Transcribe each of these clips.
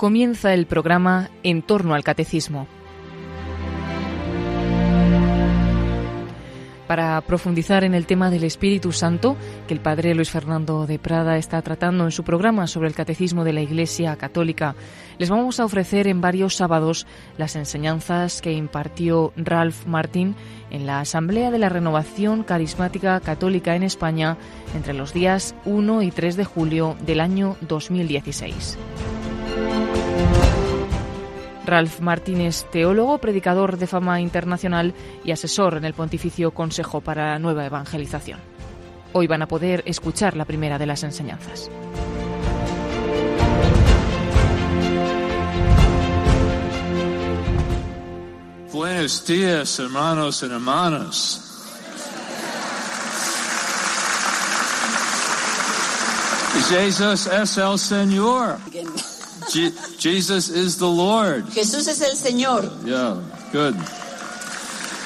comienza el programa En torno al Catecismo. Para profundizar en el tema del Espíritu Santo, que el Padre Luis Fernando de Prada está tratando en su programa sobre el Catecismo de la Iglesia Católica, les vamos a ofrecer en varios sábados las enseñanzas que impartió Ralph Martin en la Asamblea de la Renovación Carismática Católica en España entre los días 1 y 3 de julio del año 2016. Ralph Martínez, teólogo, predicador de fama internacional y asesor en el Pontificio Consejo para la Nueva Evangelización. Hoy van a poder escuchar la primera de las enseñanzas. Buenos días, hermanos y hermanas. Jesus es el Señor. Je- Jesus is the Lord. Jesús es el Señor. Yeah, good.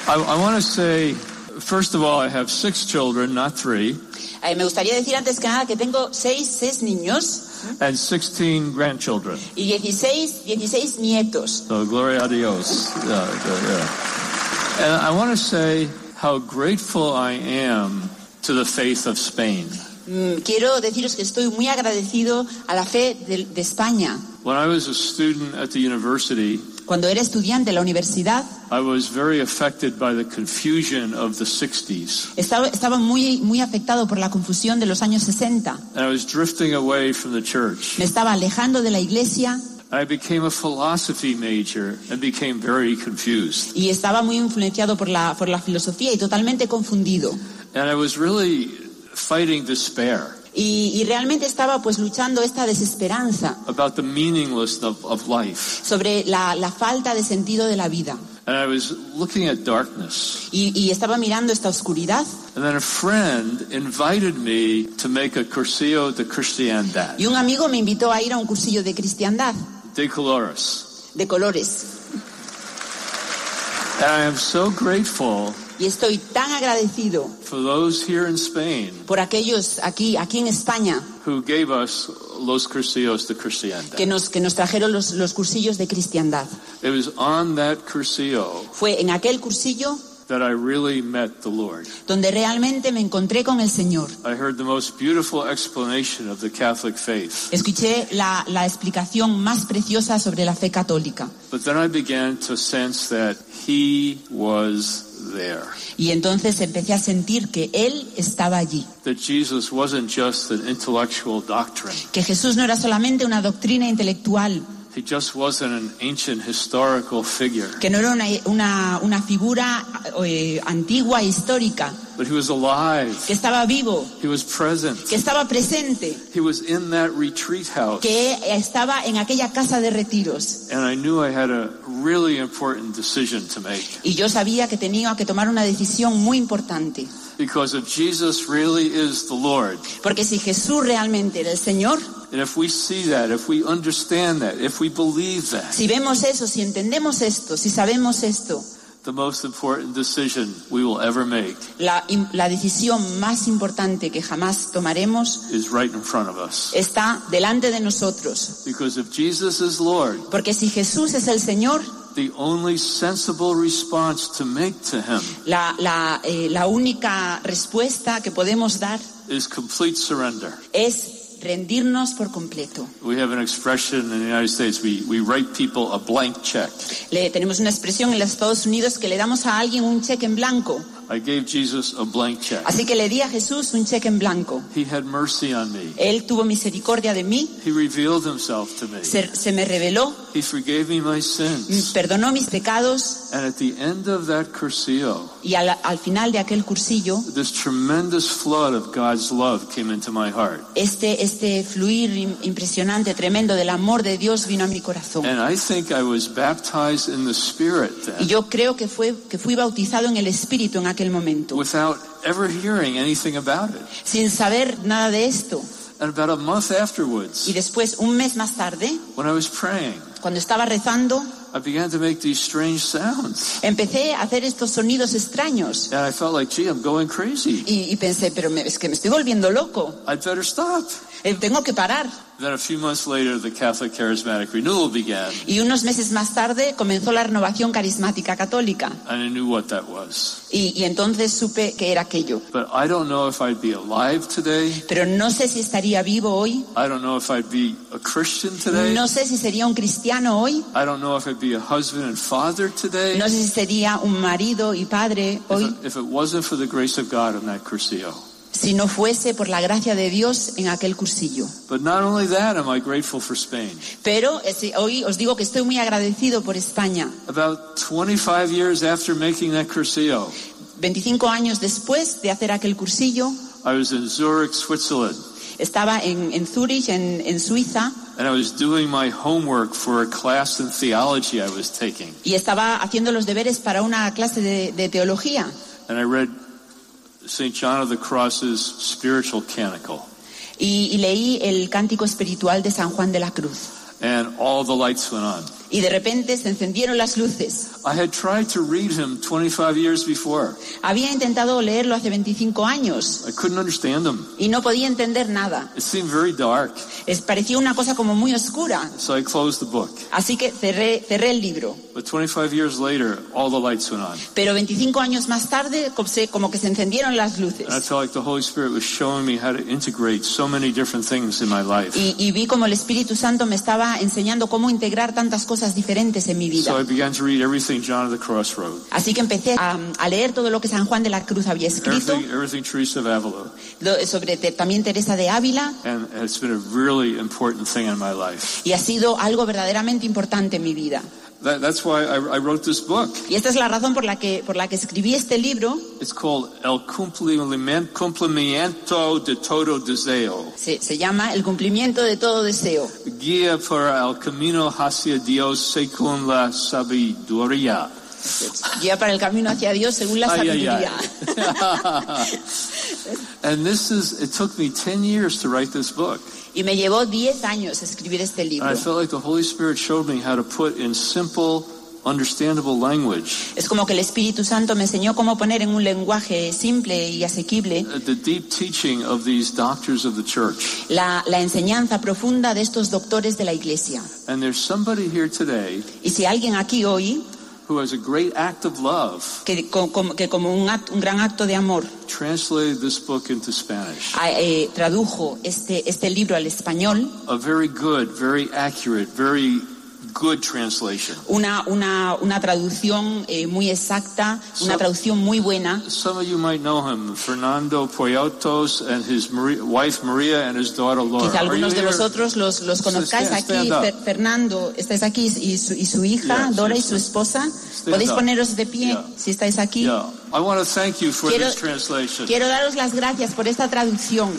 I, I want to say, first of all, I have six children, not three, Eh, me gustaría decir antes que nada que tengo seis, seis niños and 16 grandchildren. y 16, 16 nietos. So, gloria a Dios. Yeah, good, yeah. And I want to say how grateful I am to the faith of Spain. Mm, quiero deciros que estoy muy agradecido a la fe de, de España. When I was a student at the university, Cuando era estudiante en la universidad, I was very affected by the confusion of the 60s. estaba, estaba muy, muy afectado por la confusión de los años 60. And I was drifting away from the church. Me estaba alejando de la iglesia I became a philosophy major and became very confused. y estaba muy influenciado por la, por la filosofía y totalmente confundido. And I was really fighting despair Y, y realmente estaba pues luchando esta desesperanza about the meaninglessness of, of life. sobre la, la falta de sentido de la vida. And I was looking at darkness. Y, y estaba mirando esta oscuridad And then a friend invited me to make a cursillo de cristiandad, y un amigo me invitó a ir a un cursillo de cristiandad de colores. de colores. And I am so grateful Y estoy tan agradecido for those here in Spain por aquellos aquí, aquí en España who gave us los cursillos de cristiandad. que nos, que nos trajeron los, los cursillos de cristiandad. It was on that cursillo Fue en aquel cursillo that I really met the Lord. donde realmente me encontré con el Señor. I heard the most beautiful explanation of the Catholic faith. Escuché la, la explicación más preciosa sobre la fe católica. But then I began to sense that He was there. Y entonces empecé a sentir que Él estaba allí. That Jesus wasn't just an intellectual doctrine. Que Jesús no era solamente una doctrina intelectual, He just wasn't an ancient historical figure. que no era una, una, una figura eh, antigua histórica, But He was alive. que estaba vivo, He was present. que estaba presente, He was in that retreat house. que estaba en aquella casa de retiros. And I knew I had a really important decision to make. Y yo sabía que tenía que tomar una decisión muy importante. Because if Jesus really is the Lord, Porque si Jesús realmente era el Señor, and if we see that, if we understand that, if we believe that, si vemos eso, si entendemos esto, si sabemos esto, the most important decision we will ever make la, la decisión más importante que jamás tomaremos is right in front of us. está delante de nosotros. Because if Jesus is Lord, Porque si Jesús es el Señor, the only sensible response to make to Him la, la, eh, la única respuesta que podemos dar is complete surrender. es rendirnos por completo. We have an expression in the United States, we, we write people a blank check. Le, tenemos una expresión en los Estados Unidos que le damos a alguien un cheque en blanco. I gave Jesus a blank check. Así que le di a Jesús un cheque en blanco. He had mercy on me. Él tuvo misericordia de mí, He revealed himself to me. se, se me reveló, He forgave me my sins. perdonó mis pecados And at the end of that cursillo, y al, al final de aquel cursillo, this tremendous flood of God's love came into my heart. este, este fluir im- impresionante, tremendo del amor de Dios vino a mi corazón. And I think I was baptized in the Spirit Y then, yo creo que, fue, que fui bautizado en el Espíritu en aquel momento, without ever hearing anything about it. sin saber nada de esto. And about a month Y afterwards, después, un mes más tarde, when I was praying, cuando estaba rezando, I began to make these strange sounds. empecé a hacer estos sonidos extraños. And I felt like, gee, I'm going crazy. Y, y pensé, pero me- es que me estoy volviendo loco, I'd better stop. Eh, tengo que parar. Then a few months later, the Catholic Charismatic Renewal began, Y unos meses más tarde comenzó la renovación carismática católica. and I knew what that was. Y, y entonces supe que era aquello. But I don't know if I'd be alive today. Pero no sé si estaría vivo hoy. I don't know if I'd be a Christian today. No sé si sería un cristiano hoy. I don't know if I'd be a husband and father today. No sé si sería un marido y padre If hoy. it, if it wasn't for the grace of God on that Cursillo. Si no fuese por la gracia de Dios en aquel cursillo. But not only that, am I grateful for Spain. Pero hoy os digo que estoy muy agradecido por España. About 25 years after making that Cursillo, 25 años después de hacer aquel cursillo, I was in Zurich, Switzerland, estaba en, en Zúrich, en, en Suiza, and I was doing my homework for a class in theology I was taking. y estaba haciendo los deberes para una clase de, de teología. And I read St. John of the Cross's spiritual canticle, Y, y leí el cántico espiritual de San Juan de la Cruz. and all the lights went on. Y de repente se encendieron las luces. I had tried to read him 25 years before. Había intentado leerlo hace 25 años I couldn't understand him. y no podía entender nada. It seemed very dark. Es, parecía una cosa como muy oscura. So I closed the book. Así que cerré, cerré el libro. But 25 years later, all the lights went on. Pero 25 años más tarde, como que se encendieron las luces. And I felt like the Holy Spirit was showing me how to integrate so many different things in my life. Y, y vi como el Espíritu Santo me estaba enseñando cómo integrar tantas cosas diferentes en mi So I began to read everything John of the Cross wrote, Así que empecé a, a leer todo lo que San Juan de la Cruz había escrito, everything, everything Teresa of Avila. lo- sobre te- también Teresa de Ávila, And it's been a really important thing in my life. y ha sido algo verdaderamente importante en mi vida. That, that's why I, I wrote this book. Y esta es la razón por la que, por la que escribí este libro. It's called El Cumplimiento de Todo Deseo. Se, se llama El cumplimiento de todo deseo. Guía para el camino hacia Dios según la sabiduría. Guía para el camino hacia Dios según la Ay, ay, sabiduría. ay. and this is, it took me 10 years to write this book. Y me llevó 10 años escribir este And libro. I felt like the Holy Spirit showed me how to put in simple, understandable language Es como que el Espíritu Santo me enseñó cómo poner en un lenguaje simple y asequible uh, the deep teaching of these doctors of the church. la, la enseñanza profunda de estos doctores de la Iglesia. And there's somebody here today Y si alguien aquí hoy, who has a great act of love que, co- como, que como un, act- un gran acto de amor, translated this book into Spanish. a- eh, tradujo este, este libro al español, A very good, very accurate, very good translation. una, una, una traducción eh, muy exacta, una So- traducción muy buena. Some of you might know him, Fernando Poyatos and his Maria, wife Maria and his daughter Laura. Quizá algunos de here? vosotros los, los conozcáis Stand- aquí. up. Fernando, estáis aquí y su, y su hija, Yeah, Dora y su esposa. Podéis up. poneros de pie Yeah. si estáis aquí. Yeah. I want to thank you for Quiero- this translation. Quiero daros las gracias por esta traducción.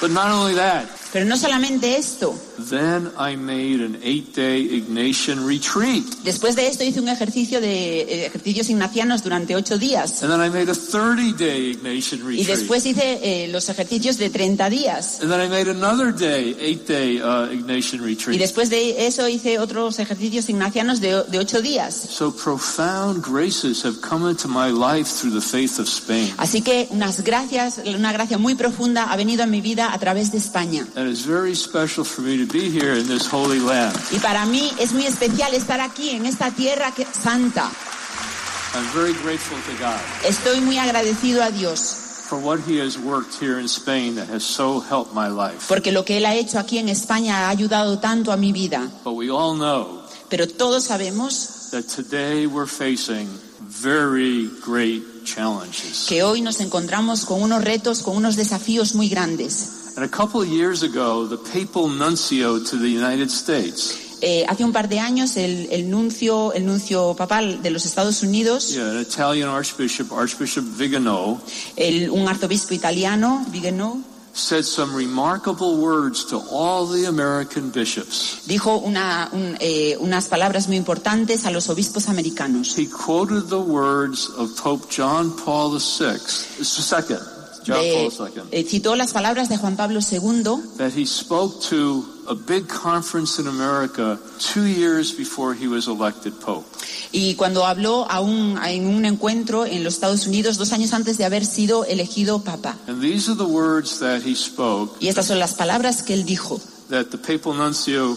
But not only that, Pero no solamente esto. then I made an eight-day Ignatian retreat. Después de esto hice un ejercicio de eh, ejercicios ignacianos durante ocho días. And then I made a 30-day Ignatian Y retreat. después hice eh, los ejercicios de 30 días. And then I made another day, eight-day uh, Ignatian Y retreat. después de eso hice otros ejercicios ignacianos de, de ocho días. So profound graces have come into my life through the faith of Spain. Así que unas gracias, una gracia muy profunda ha venido a mi vida a través de España. And it's very special for me to be here in this holy land. Y para mí es muy especial estar aquí en esta tierra que- santa. I'm very grateful to God Estoy muy agradecido a Dios for what He has worked here in Spain that has so helped my life. porque lo que Él ha hecho aquí en España ha ayudado tanto a mi vida. But we all know Pero todos sabemos that today we're facing very great challenges. que hoy nos encontramos con unos retos, con unos desafíos muy grandes. And a couple of years ago, the papal nuncio to the United States, Eh, hace un par de años el, el nuncio, el nuncio papal de los Estados Unidos, yeah, an Italian archbishop, Archbishop Vigano, el- un arzobispo italiano, Vigano, said some remarkable words to all the American bishops. dijo una- un- eh, unas palabras muy importantes a los obispos americanos. He quoted the words of Pope John Paul VI, De- eh, citó las palabras de Juan Pablo II that he spoke to a big conference in America two years before he was elected Pope. y cuando habló a un- en un encuentro en los Estados Unidos dos años antes de haber sido elegido papa. And these are the words that he spoke Y estas son las palabras que él dijo. that the papal nuncio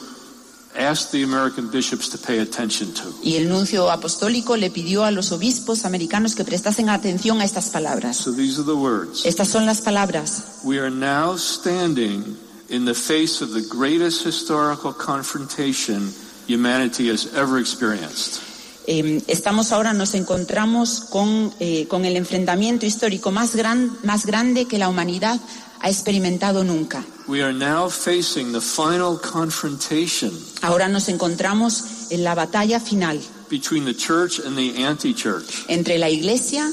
Y el nuncio apostólico le pidió a los obispos americanos que prestasen atención a estas palabras. So these are the words. Estas son las palabras. We are now standing in the face of the greatest historical confrontation humanity has ever experienced. Eh, estamos ahora, nos encontramos con, eh, con el enfrentamiento histórico más, gran, más grande que la humanidad ha experimentado nunca. We are now facing the final confrontation Ahora nos encontramos en la batalla final between the church and the anti-church, entre la iglesia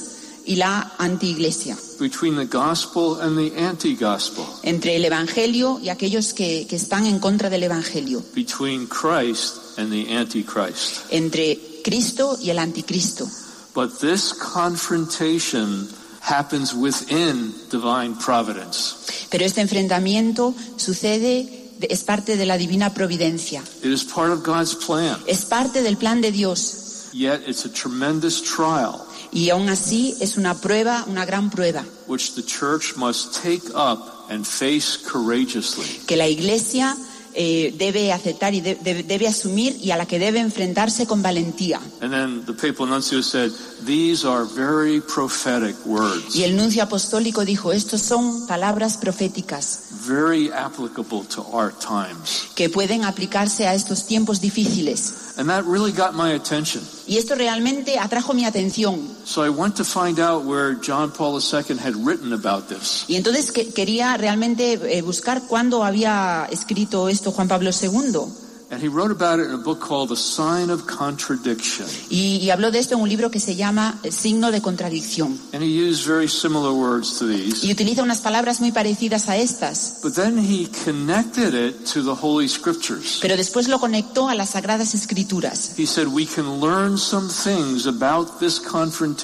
y la antiiglesia, between the gospel and the anti-gospel, entre el evangelio y aquellos que, que están en contra del evangelio, between Christ and the antichrist. entre Cristo y el anticristo. But this confrontation happens within divine providence. Pero este enfrentamiento sucede, de- es parte de la divina providencia, It is part of God's plan. es parte del plan de Dios Yet it's a tremendous trial y aún así es una prueba, una gran prueba, which the church must take up and face courageously. que la iglesia eh, debe aceptar y de- de- debe asumir y a la que debe enfrentarse con valentía. And then the papal nuncio said, These are very prophetic words, Y el nuncio apostólico dijo, estos son palabras proféticas very applicable to our times. que pueden aplicarse a estos tiempos difíciles. And that really got my attention. Y esto realmente atrajo mi atención. So I went to find out where John Paul II had written about this. Y entonces que- quería realmente eh, buscar cuándo había escrito esto Juan Pablo II. And he wrote about it in a book called The Sign of Contradiction. Y, y habló de esto en un libro que se llama Signo de Contradicción. And he used very similar words to these. Y utiliza unas palabras muy parecidas a estas. But then he connected it to the Holy Scriptures. Pero después lo conectó a las Sagradas Escrituras. He said we can learn some things about this confrontation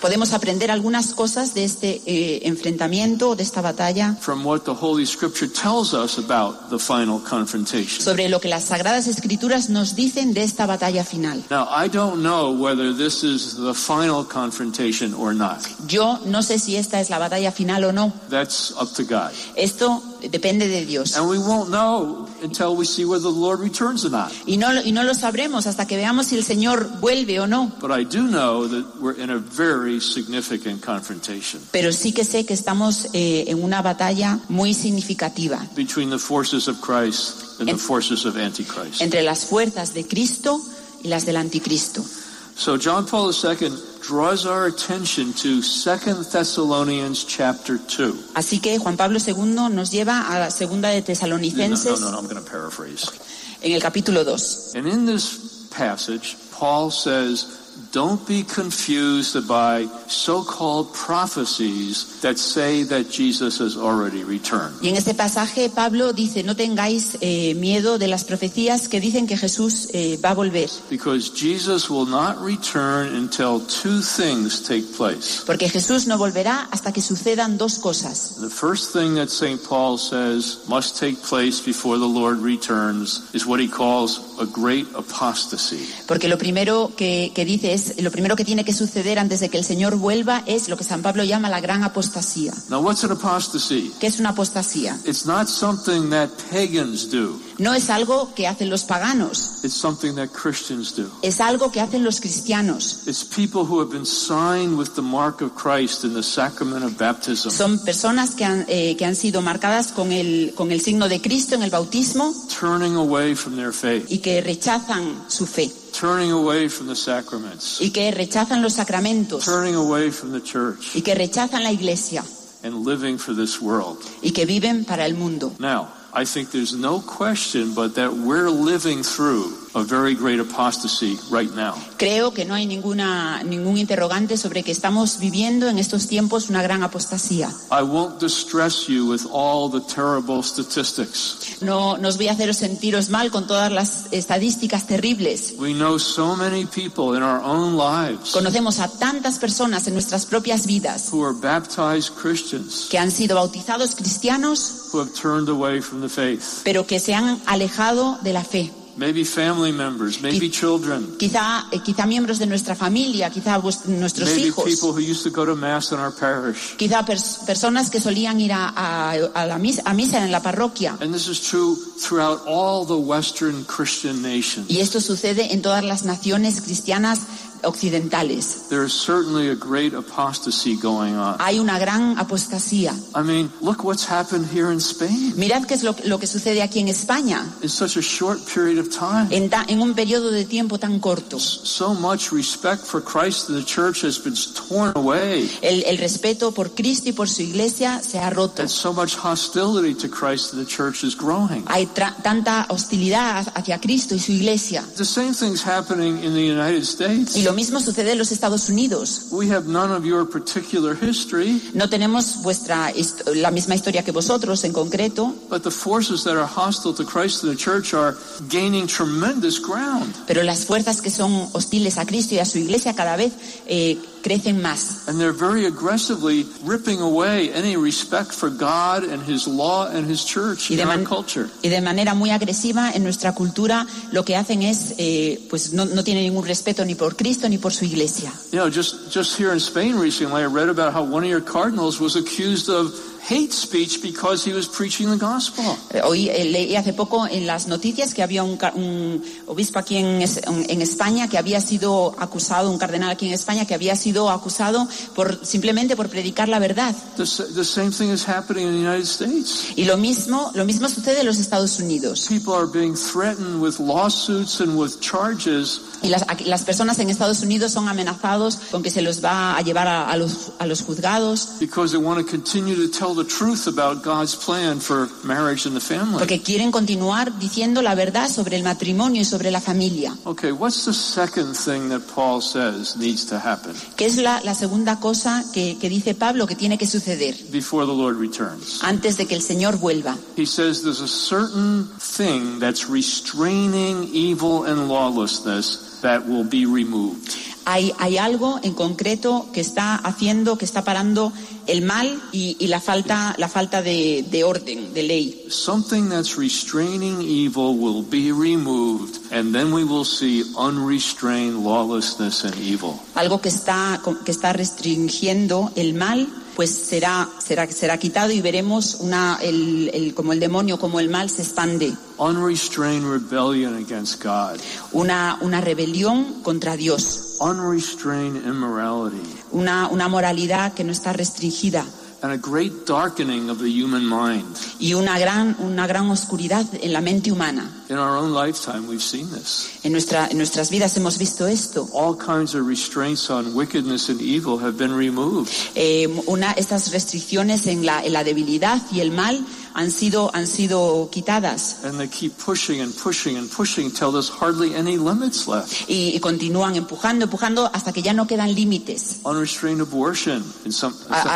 Podemos aprender algunas cosas de este eh, enfrentamiento, de esta batalla, from what the Holy Scripture tells us about the final confrontation. sobre lo que las Sagradas Escrituras nos dicen de esta batalla final. Now, I don't know whether this is the final confrontation or not. Yo no sé si esta es la batalla final o no. That's up to God. Esto depende de Dios. And we won't know until we see whether the Lord returns or not. Y no, lo- y no lo sabremos hasta que veamos si el Señor vuelve o no. But I do know that we're in a very significant confrontation Pero sí que sé que estamos eh, en una batalla muy significativa between the forces of Christ the forces of Antichrist. entre las fuerzas de Cristo y las del anticristo. So John Paul II draws our attention to 2 Thessalonians chapter 2. Así que Juan Pablo II nos lleva a la segunda de No, no, Tesalonicenses no, no, I'm going to paraphrase. en el capítulo 2. And in this passage, Paul says, don't be confused by so-called prophecies that say that Jesus has already returned. Y en este pasaje Pablo dice, no tengáis eh, miedo de las profecías que dicen que Jesús eh, va a volver, Because Jesus will not return until two things take place. porque Jesús no volverá hasta que sucedan dos cosas. The first thing that St. Paul says must take place before the Lord returns is what he calls a great apostasy. Porque lo primero que, que dice es, lo primero que tiene que suceder antes de que el Señor vuelva es lo que San Pablo llama la gran apostasía. Now, what's an apostasy? ¿Qué es una apostasía? It's not something that pagans do. No es algo que hacen los paganos, It's something that Christians do. es algo que hacen los cristianos. It's people who have been signed with the mark of Christ in the sacrament of baptism, Son personas que han, eh, que han sido marcadas con el, con el signo de Cristo en el bautismo turning away from their faith, y que rechazan su fe turning away from the sacraments, y que rechazan los sacramentos turning away from the church, y que rechazan la iglesia and living for this world. y que viven para el mundo. Now, I think there's no question but that we're living through a very great apostasy right now. Creo que no hay ninguna, ningún interrogante sobre que estamos viviendo en estos tiempos una gran apostasía. I won't distress you with all the terrible statistics. No voy a haceros sentiros mal con todas las estadísticas terribles. We know so many people in our own lives Conocemos a tantas personas en nuestras propias vidas who are baptized Christians que han sido bautizados cristianos, who have turned away from the faith. pero que se han alejado de la fe. Maybe family members, maybe children, Quizá, eh, quizá miembros de nuestra familia, quizá nuestros maybe hijos, people who used to go to Mass in our parish. quizá pers- personas que solían ir a, a- a la misa, a misa en la parroquia. And this is true throughout all the Western Christian nations. Y esto sucede en todas las naciones cristianas occidentales. There is certainly a great apostasy going on. Hay una gran apostasía. I mean, look what's happened here in Spain Mirad qué es lo, lo que sucede aquí en España in such a short period of time. en, ta- en un periodo de tiempo tan corto. So much respect for Christ and the church has been torn away, El, el respeto por Cristo y por su iglesia se ha roto. and so much hostility to Christ and the church is growing. Hay tanta hostilidad hacia Cristo y su iglesia. The same thing's happening in the United States. Y lo mismo sucede en los Estados Unidos. We have none of your particular history, No tenemos vuestra la misma historia que vosotros en concreto, but the forces that are hostile to Christ and the church are gaining tremendous ground. pero las fuerzas que son hostiles a Cristo y a su iglesia cada vez eh, crecen más. And they're very aggressively ripping away any respect for God and His law and His church Y in de, our man- culture. y de manera muy agresiva en nuestra cultura lo que hacen es, eh, pues no, no tienen ningún respeto ni por Cristo ni por su iglesia. You know, just, just here in Spain recently, I read about how one of your cardinals was accused of hate speech because he was preaching the gospel. Eh, Hoy eh, leí hace poco en las noticias que había un, un obispo aquí en, en España que había sido acusado, un cardenal aquí en España que había sido acusado por simplemente por predicar la verdad. The, the same thing is happening in the United States. Y lo mismo, lo mismo sucede en los Estados Unidos. People are being threatened with lawsuits and with charges Y las, las personas en Estados Unidos son amenazados con que se los va a llevar a, a los, a los juzgados because they want to continue to tell the truth about God's plan for marriage and the family. porque quieren continuar diciendo la verdad sobre el matrimonio y sobre la familia. Okay, what's the second thing that Paul says needs to happen Que es la, la segunda cosa que, que dice Pablo que tiene que suceder before the Lord returns? antes de que el Señor vuelva. He says there's a certain thing that's restraining evil and lawlessness that will be removed. Hay, hay algo en concreto que está haciendo, que está parando el mal y, y la falta, la falta de, de orden, de ley. Something that's restraining evil will be removed, and then we will see unrestrained lawlessness and evil. Algo que está, que está restringiendo el mal, pues será, será, será quitado y veremos una, el, el- como el demonio, como el mal se expande. Unrestrained rebellion against God, Una, una rebelión contra Dios, una, una moralidad que no está restringida and a great darkening of the human mind. y una gran, una gran oscuridad en la mente humana. In our own lifetime, we've seen this. En, nuestra, en nuestras vidas hemos visto esto. All kinds of restraints on wickedness and evil have been removed. Eh, una, estas restricciones en la, en la debilidad y el mal han sido, han sido quitadas And they keep pushing and pushing and pushing until there's hardly any limits left. y, continúan empujando, empujando hasta que ya no quedan límites.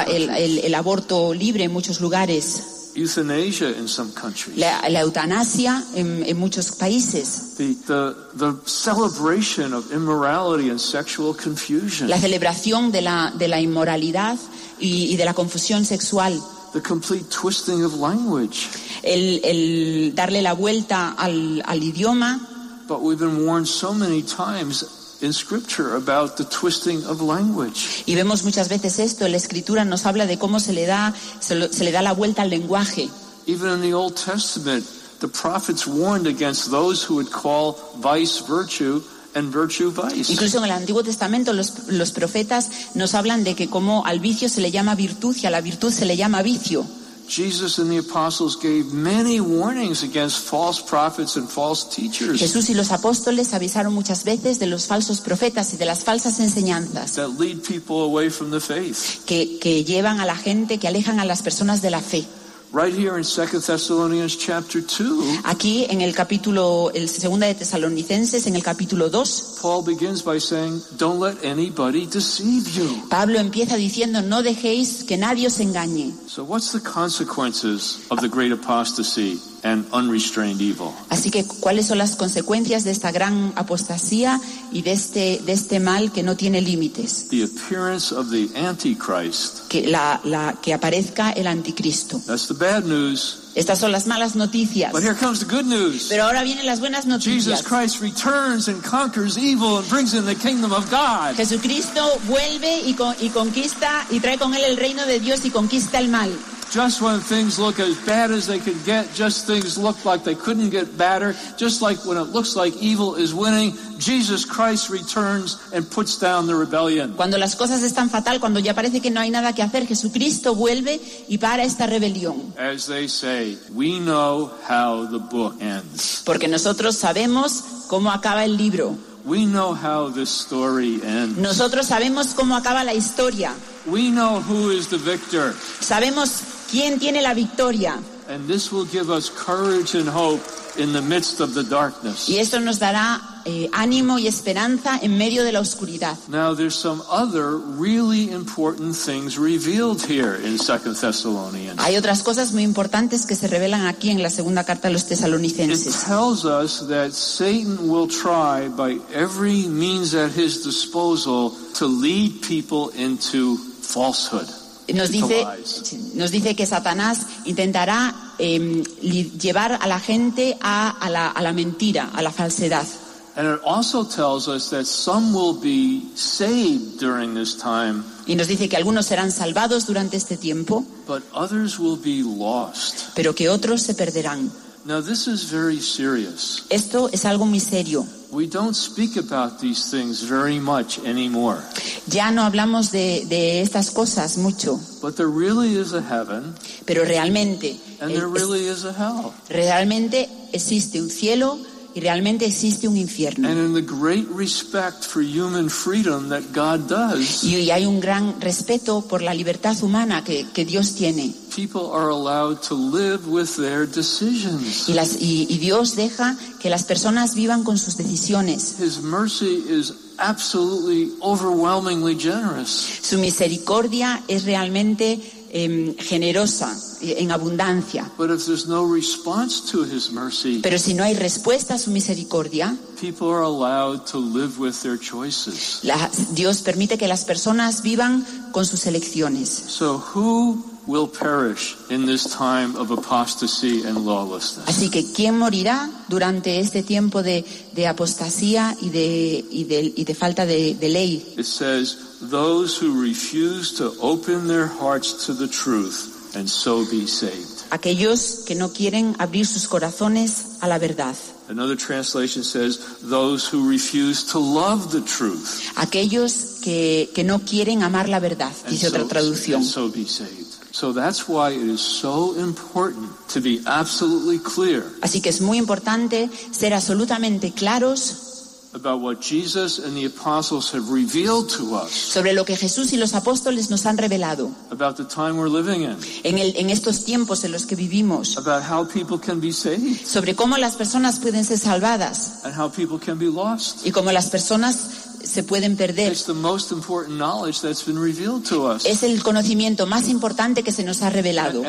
El, el- el aborto libre en muchos lugares, euthanasia in some countries. la, la eutanasia en, en muchos países, The, the, the celebration of immorality and sexual confusion. la celebración de la, de la inmoralidad y, y de la confusión sexual, The complete twisting of language. el, el darle la vuelta al, al idioma. But we've been warned so many times in Scripture about the twisting of language. Y vemos muchas veces esto, la escritura nos habla de cómo se le da, se, lo- se le da la vuelta al lenguaje. Even in the Old Testament, the prophets warned against those who would call vice virtue and virtue vice. Incluso en el Antiguo Testamento los, los profetas nos hablan de que como al vicio se le llama virtud y a la virtud se le llama vicio. Jesus and the apostles gave many warnings against false prophets and false teachers Jesús y los apóstoles avisaron muchas veces de los falsos profetas y de las falsas enseñanzas that lead people away from the faith. que, que llevan a la gente, que alejan a las personas de la fe. Right here in 2 Thessalonians chapter 2, Aquí en el capítulo, el segunda de Tesalonicenses, en el capítulo 2, Paul begins by saying, Don't let anybody deceive you. Pablo empieza diciendo, no dejéis que nadie os engañe. So, what's the consequences of the great apostasy and unrestrained evil. Así que, ¿cuáles son las consecuencias de esta gran apostasía y de este, de este mal que no tiene límites? The appearance of the Antichrist. Que, la, la, que aparezca el anticristo. That's the bad news. Estas son las malas noticias. But here comes the good news. Pero ahora vienen las buenas Jesus noticias. Christ returns and conquers evil and brings in the kingdom of God. Jesucristo vuelve y, con- y conquista y trae con él el reino de Dios y conquista el mal. Just when things look as bad as they could get, just things look like they couldn't get better, just like when it looks like evil is winning, Jesus Christ returns and puts down the rebellion. Cuando las cosas están fatal, cuando ya parece que no hay nada que hacer, Jesucristo vuelve y para esta rebelión. As they say, we know how the book ends. Porque nosotros sabemos cómo acaba el libro. We know how this story ends. Nosotros sabemos cómo acaba la historia. We know who is the victor. Sabemos quién tiene la victoria. And this will give us courage and hope in the midst of the darkness. Y esto nos dará eh, ánimo y esperanza en medio de la oscuridad. Now there's some other really important things revealed here in Second Thessalonians. Hay otras cosas muy importantes que se revelan aquí en la segunda carta a los It tesalonicenses. tells us that Satan will try by every means at his disposal to lead people into falsehood. Nos dice, nos dice que Satanás intentará eh, llevar a la gente a, a la, a la mentira, a la falsedad. And it also tells us that some will be saved during this time, Y nos dice que algunos serán salvados durante este tiempo, but others will be lost. pero que otros se perderán. Now this is very serious. Esto es algo muy serio. We don't speak about these things very much anymore. Ya no hablamos de, de estas cosas mucho, But there really is a heaven pero realmente, and eh, there really is a hell. realmente existe un cielo y realmente existe un infierno. And in the great respect for human freedom that God does, Y, y hay un gran respeto por la libertad humana que, que Dios tiene. People are allowed to live with their decisions. Y, las, y, y Dios deja que las personas vivan con sus decisiones. His mercy is absolutely overwhelmingly generous. Su misericordia es realmente em, generosa, eh, en abundancia. But if there's no response to his mercy, Pero si no hay respuesta a su misericordia, people are allowed to live with their choices. la- Dios permite que las personas vivan con sus elecciones. So who will perish in this time of apostasy and lawlessness? Así que, ¿quién morirá durante este tiempo de, de apostasía y de, y de, y de falta de, de ley? It says, those who refuse to open their hearts to the truth and so be saved. Aquellos que no quieren abrir sus corazones a la verdad. Another translation says, those who refuse to love the truth Aquellos que, que no quieren amar la verdad, dice otra so, traducción. and so be saved. So that's why it is so important to be absolutely clear Así que es muy importante ser absolutamente claros about what Jesus and the apostles have revealed to us sobre lo que Jesús y los apóstoles nos han revelado about the time we're living in, en, el, en estos tiempos en los que vivimos, about how people can be saved sobre cómo las personas pueden ser salvadas and how people can be lost. y cómo las personas se pueden perder. It's the most important knowledge that's been revealed to us. Es el conocimiento más importante que se nos ha revelado.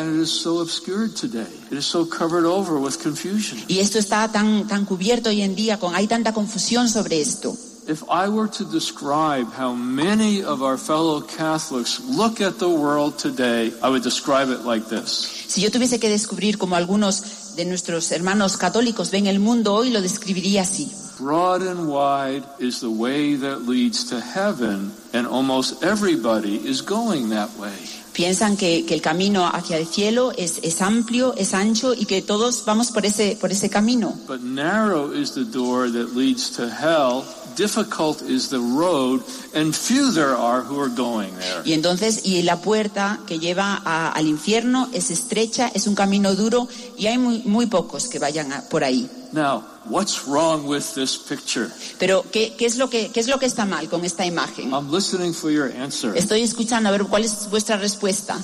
Y esto está tan, tan cubierto hoy en día, con, hay tanta confusión sobre esto. If I were to describe how many of our fellow Catholics look at the world today, I would describe it like this. Si yo tuviese que descubrir cómo algunos de nuestros hermanos católicos ven el mundo hoy, lo describiría así. Broad and wide is the way that leads to heaven, and almost everybody is going that way. Piensan que, que el camino hacia el cielo es, es amplio, es ancho y que todos vamos por ese, por ese camino. But narrow is the door that leads to hell, difficult is the road, and few there are who are going there. Y entonces, y la puerta que lleva a- al infierno es estrecha, es un camino duro y hay muy, muy pocos que vayan a- por ahí. Now, what's wrong with this picture? Pero, ¿qué, qué es lo que, ¿qué es lo que está mal con esta imagen? I'm listening for your answer. Estoy escuchando a ver cuál es vuestra respuesta.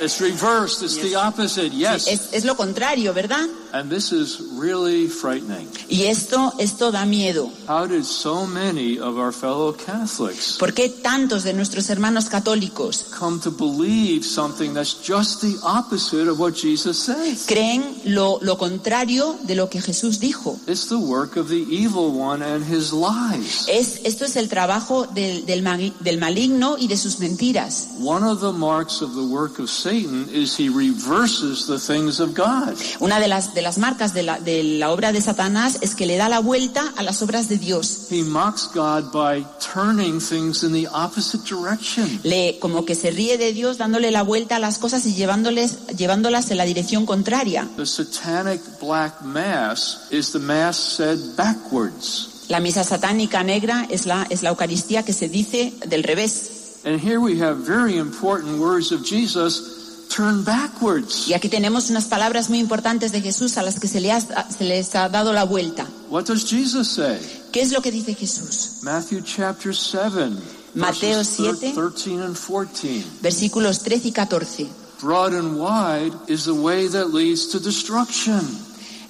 It's reversed. It's the opposite. Yes. Es, es lo contrario, ¿verdad? And this is really frightening. Y esto, esto da miedo. How did so many of our fellow Catholics ¿Por qué tantos de nuestros hermanos católicos come to believe something that's just the opposite of what Jesus says? creen lo, lo contrario de lo que Jesús dijo? It's the work of the evil one and his lies. Es, esto es el trabajo del, del, magi- del maligno y de sus mentiras. One of the marks of the work of Satan is he reverses the things of God. Una de las, de las marcas de la, de la obra de Satanás es que le da la vuelta a las obras de Dios. He mocks God by turning things in the opposite direction. Le, como que se ríe de Dios dándole la vuelta a las cosas y llevándoles, llevándolas en la dirección contraria. The satanic black mass is the mass said backwards. La misa satánica negra es la, es la Eucaristía que se dice del revés. And here we have very important words of Jesus turn backwards. Y aquí tenemos unas palabras muy importantes de Jesús a las que se, le ha- se les ha dado la vuelta. What does Jesus say? ¿Qué es lo que dice Jesús? Matthew chapter 7, Mateo verses thir- 7. 13 and 14. Versículos 13 y 14. Broad and wide is the way that leads to destruction,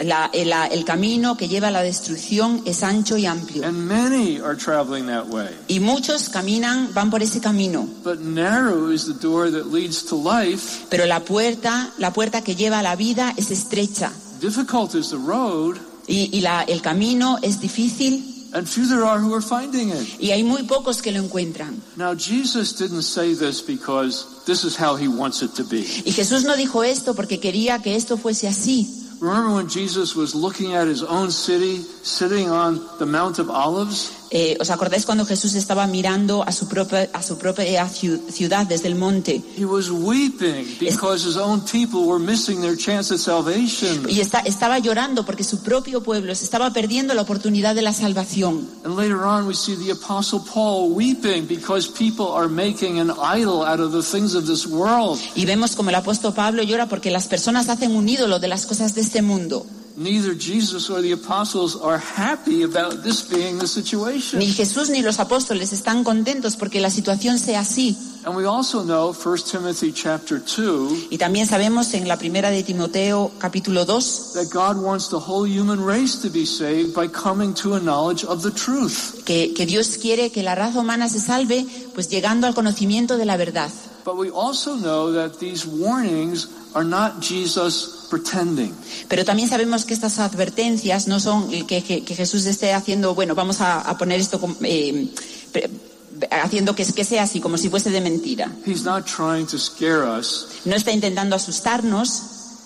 La- el, la- el camino que lleva a la destrucción es ancho y amplio. and many are traveling that way. Y muchos caminan, van por ese camino. But narrow is the door that leads to life. Pero la puerta, la puerta que lleva a la vida es estrecha. Difficult is the road, Y, y la- el camino es difícil and few there are who are finding it. y hay muy pocos que lo encuentran. Now, Jesus didn't say this because this is how he wants it to be. Y Jesús no dijo esto porque quería que esto fuese así. Remember when Jesus was looking at his own city, sitting on the Mount of Olives? Eh, ¿Os acordáis cuando Jesús estaba mirando a su propia, a su propia ciu- ciudad desde el monte? He was weeping because his own people were missing their chance at salvation. Y está- estaba llorando porque su propio pueblo se estaba perdiendo la oportunidad de la salvación. And later on, we see the Apostle Paul weeping because people are making an idol out of the things of this world. Y vemos como el apóstol Pablo llora porque las personas hacen un ídolo de las cosas de este mundo. Neither Jesus or the apostles are happy about this being the situation. Ni Jesús ni los apóstoles están contentos porque la situación sea así. And we also know 1 Timothy chapter 2 Y también sabemos en la primera de Timoteo capítulo 2 that God wants the whole human race to be saved by coming to a knowledge of the truth. que, que Dios quiere que la raza humana se salve pues llegando al conocimiento de la verdad. But we also know that these warnings are not Jesus pretending. Pero también sabemos que estas advertencias no son que, que- que Jesús esté haciendo, bueno, vamos a, a poner esto como, eh, pre- haciendo que, que sea así, como si fuese de mentira. He's not trying to scare us. No está intentando asustarnos,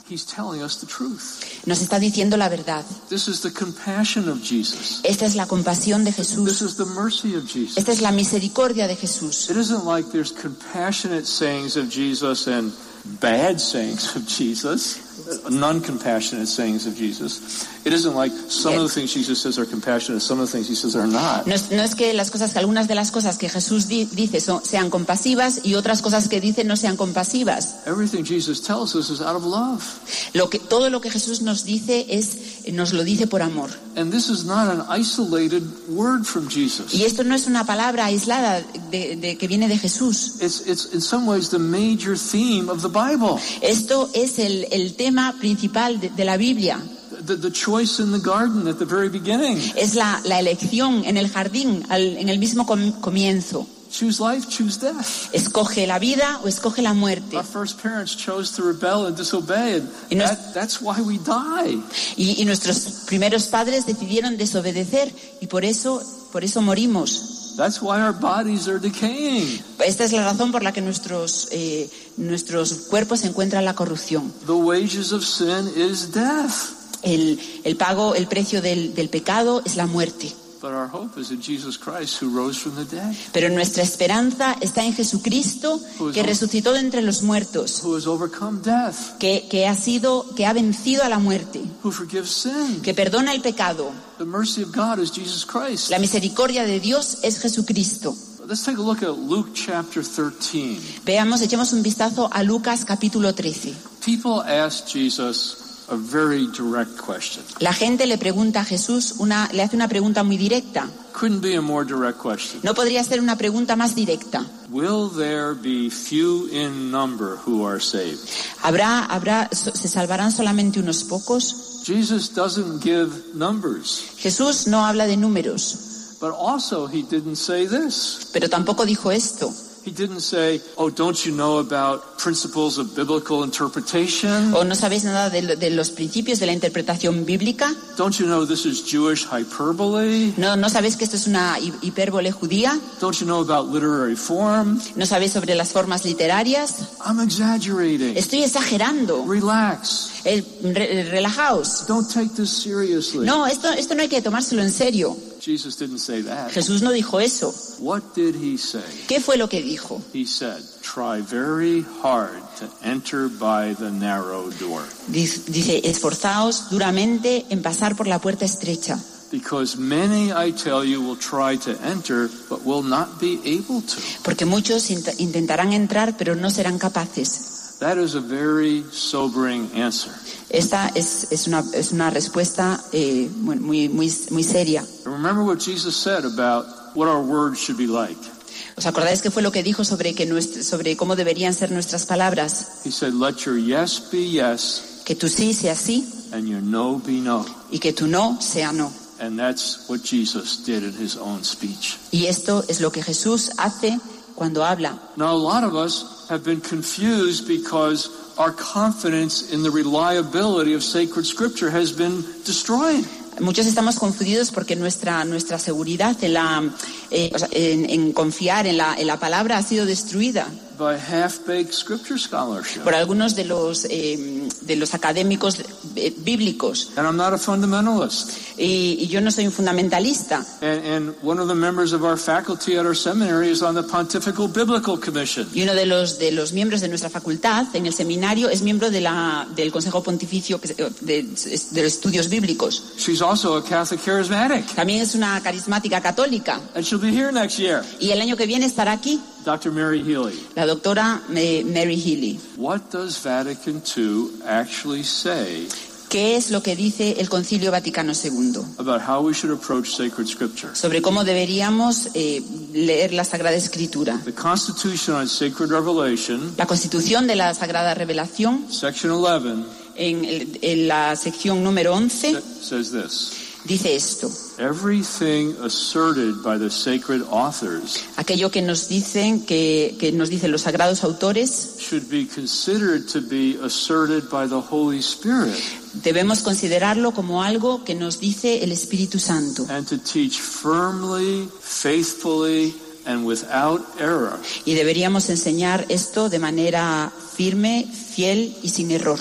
He's telling us the truth. nos está diciendo la verdad. This is the compassion of Jesus. Esta es la compasión de This is the mercy of Jesus. Esta es la misericordia de Jesús. It isn't like there's compassionate sayings of Jesus and bad sayings of Jesus, non-compassionate sayings of Jesus. It isn't like some of the things Jesus says are compassionate, some of the things he says are not. No es, no es que las cosas, que algunas de las cosas que Jesús di- dice son- sean compasivas y otras cosas que dice no sean compasivas. Everything Jesus tells us is out of love. Lo que, todo lo que Jesús nos dice es, nos lo dice por amor. And this is not an isolated word from Jesus. Y esto no es una palabra aislada de, de- que viene de Jesús. It's, it's in some ways the major theme of the Bible. Esto es el, el tema principal de, de la Biblia. The, the choice in the garden at the very beginning. Es la, la elección en el jardín, al- en el mismo com- comienzo. Choose life, choose death. Escoge la vida o escoge la muerte. Our first parents chose to rebel and disobey, and Y nos- that, that's why we die. Y, y nuestros primeros padres decidieron desobedecer y por eso, por eso morimos. That's why our bodies are decaying. Esta es la razón por la que nuestros, eh, nuestros cuerpos encuentran en la corrupción. The wages of sin is death. El, el pago, el precio del, del pecado es la muerte. But our hope is in Jesus Christ who rose from the dead, Pero nuestra esperanza está en Jesucristo que resucitó de entre los muertos, who has overcome death, que, que ha sido, que ha vencido a la muerte, que perdona el pecado. The mercy of God is Jesus Christ. La misericordia de Dios es Jesucristo. Let's take a look at Luke chapter 13. Veamos, echemos un vistazo a Lucas capítulo 13. People asked Jesus, a very direct question. La gente le pregunta a Jesús una, le hace una pregunta muy directa. Couldn't be a more direct question. No podría ser una pregunta más directa. Will there be few in number who are saved? ¿Habrá, habrá, se salvarán solamente unos pocos? Jesus doesn't give numbers, Jesús no habla de números, but also he didn't say this. pero tampoco dijo esto. He didn't say, "Oh, don't you know about principles of biblical interpretation? ¿O no sabéis nada de, lo- de los principios de la interpretación bíblica? Don't you know this is Jewish hyperbole? ¿No, ¿No sabéis que esto es una hi- hipérbole judía? Don't you know about literary form? ¿No sabéis sobre las formas literarias? I'm exaggerating. Estoy exagerando. Relax. Eh, re- relajaos. Don't take this seriously. No, esto, esto no hay que tomárselo en serio. Jesus didn't say that. Jesús no dijo eso. What did he say? ¿Qué fue lo que dijo? He said, try very hard to enter by the narrow door. Dice, esforzaos duramente en pasar por la puerta estrecha, Because many, I tell you, will try to enter, but will not be able to. porque muchos int- intentarán entrar pero no serán capaces. That is a very sobering answer. Esta es, es, una, es una respuesta eh, muy, muy, muy seria. Remember what Jesus said about what our words should be like. ¿Os acordáis qué fue lo que dijo sobre, que nuestro- sobre cómo deberían ser nuestras palabras? He said, let your yes be yes Que tu sí sea sí and your no be no. y que tu no sea no. And that's what Jesus did in his own speech. Y esto es lo que Jesús hace cuando habla. Now, a lot of us have been confused because our confidence in the reliability of sacred scripture has been destroyed. Muchos estamos confundidos porque nuestra, nuestra seguridad en, la, eh, o sea, en, en confiar en la, en la palabra ha sido destruida por algunos de los, eh, de los académicos eh, bíblicos. And I'm not a fundamentalist. Y, y yo no soy un fundamentalista. And, and one of the members of our faculty at our seminary is on the Pontifical Biblical Commission. Y uno de los, de los miembros de nuestra facultad en el seminario es miembro de la, del Consejo Pontificio se- de, de Estudios Bíblicos. She's also a Catholic charismatic, También es una carismática católica. and she'll be here next year. Y el año que viene estará aquí Dr. Mary Healy. la doctora Mary Healy. What does Vatican II actually say ¿Qué es lo que dice el Concilio Vaticano II? about how we should approach sacred scripture? Sobre cómo deberíamos eh, leer la Sagrada Escritura. The Constitution on Sacred Revelation, La Constitución de la Sagrada Revelación, section 11, en, el- en la sección número 11, sa- says this. Dice esto. Everything asserted by the sacred authors Aquello que nos dicen, que, que nos dicen los sagrados autores, should be considered to be asserted by the Holy Spirit debemos considerarlo como algo que nos dice el Espíritu Santo and to teach firmly, faithfully, and without error. y deberíamos enseñar esto de manera firme, fiel y sin error.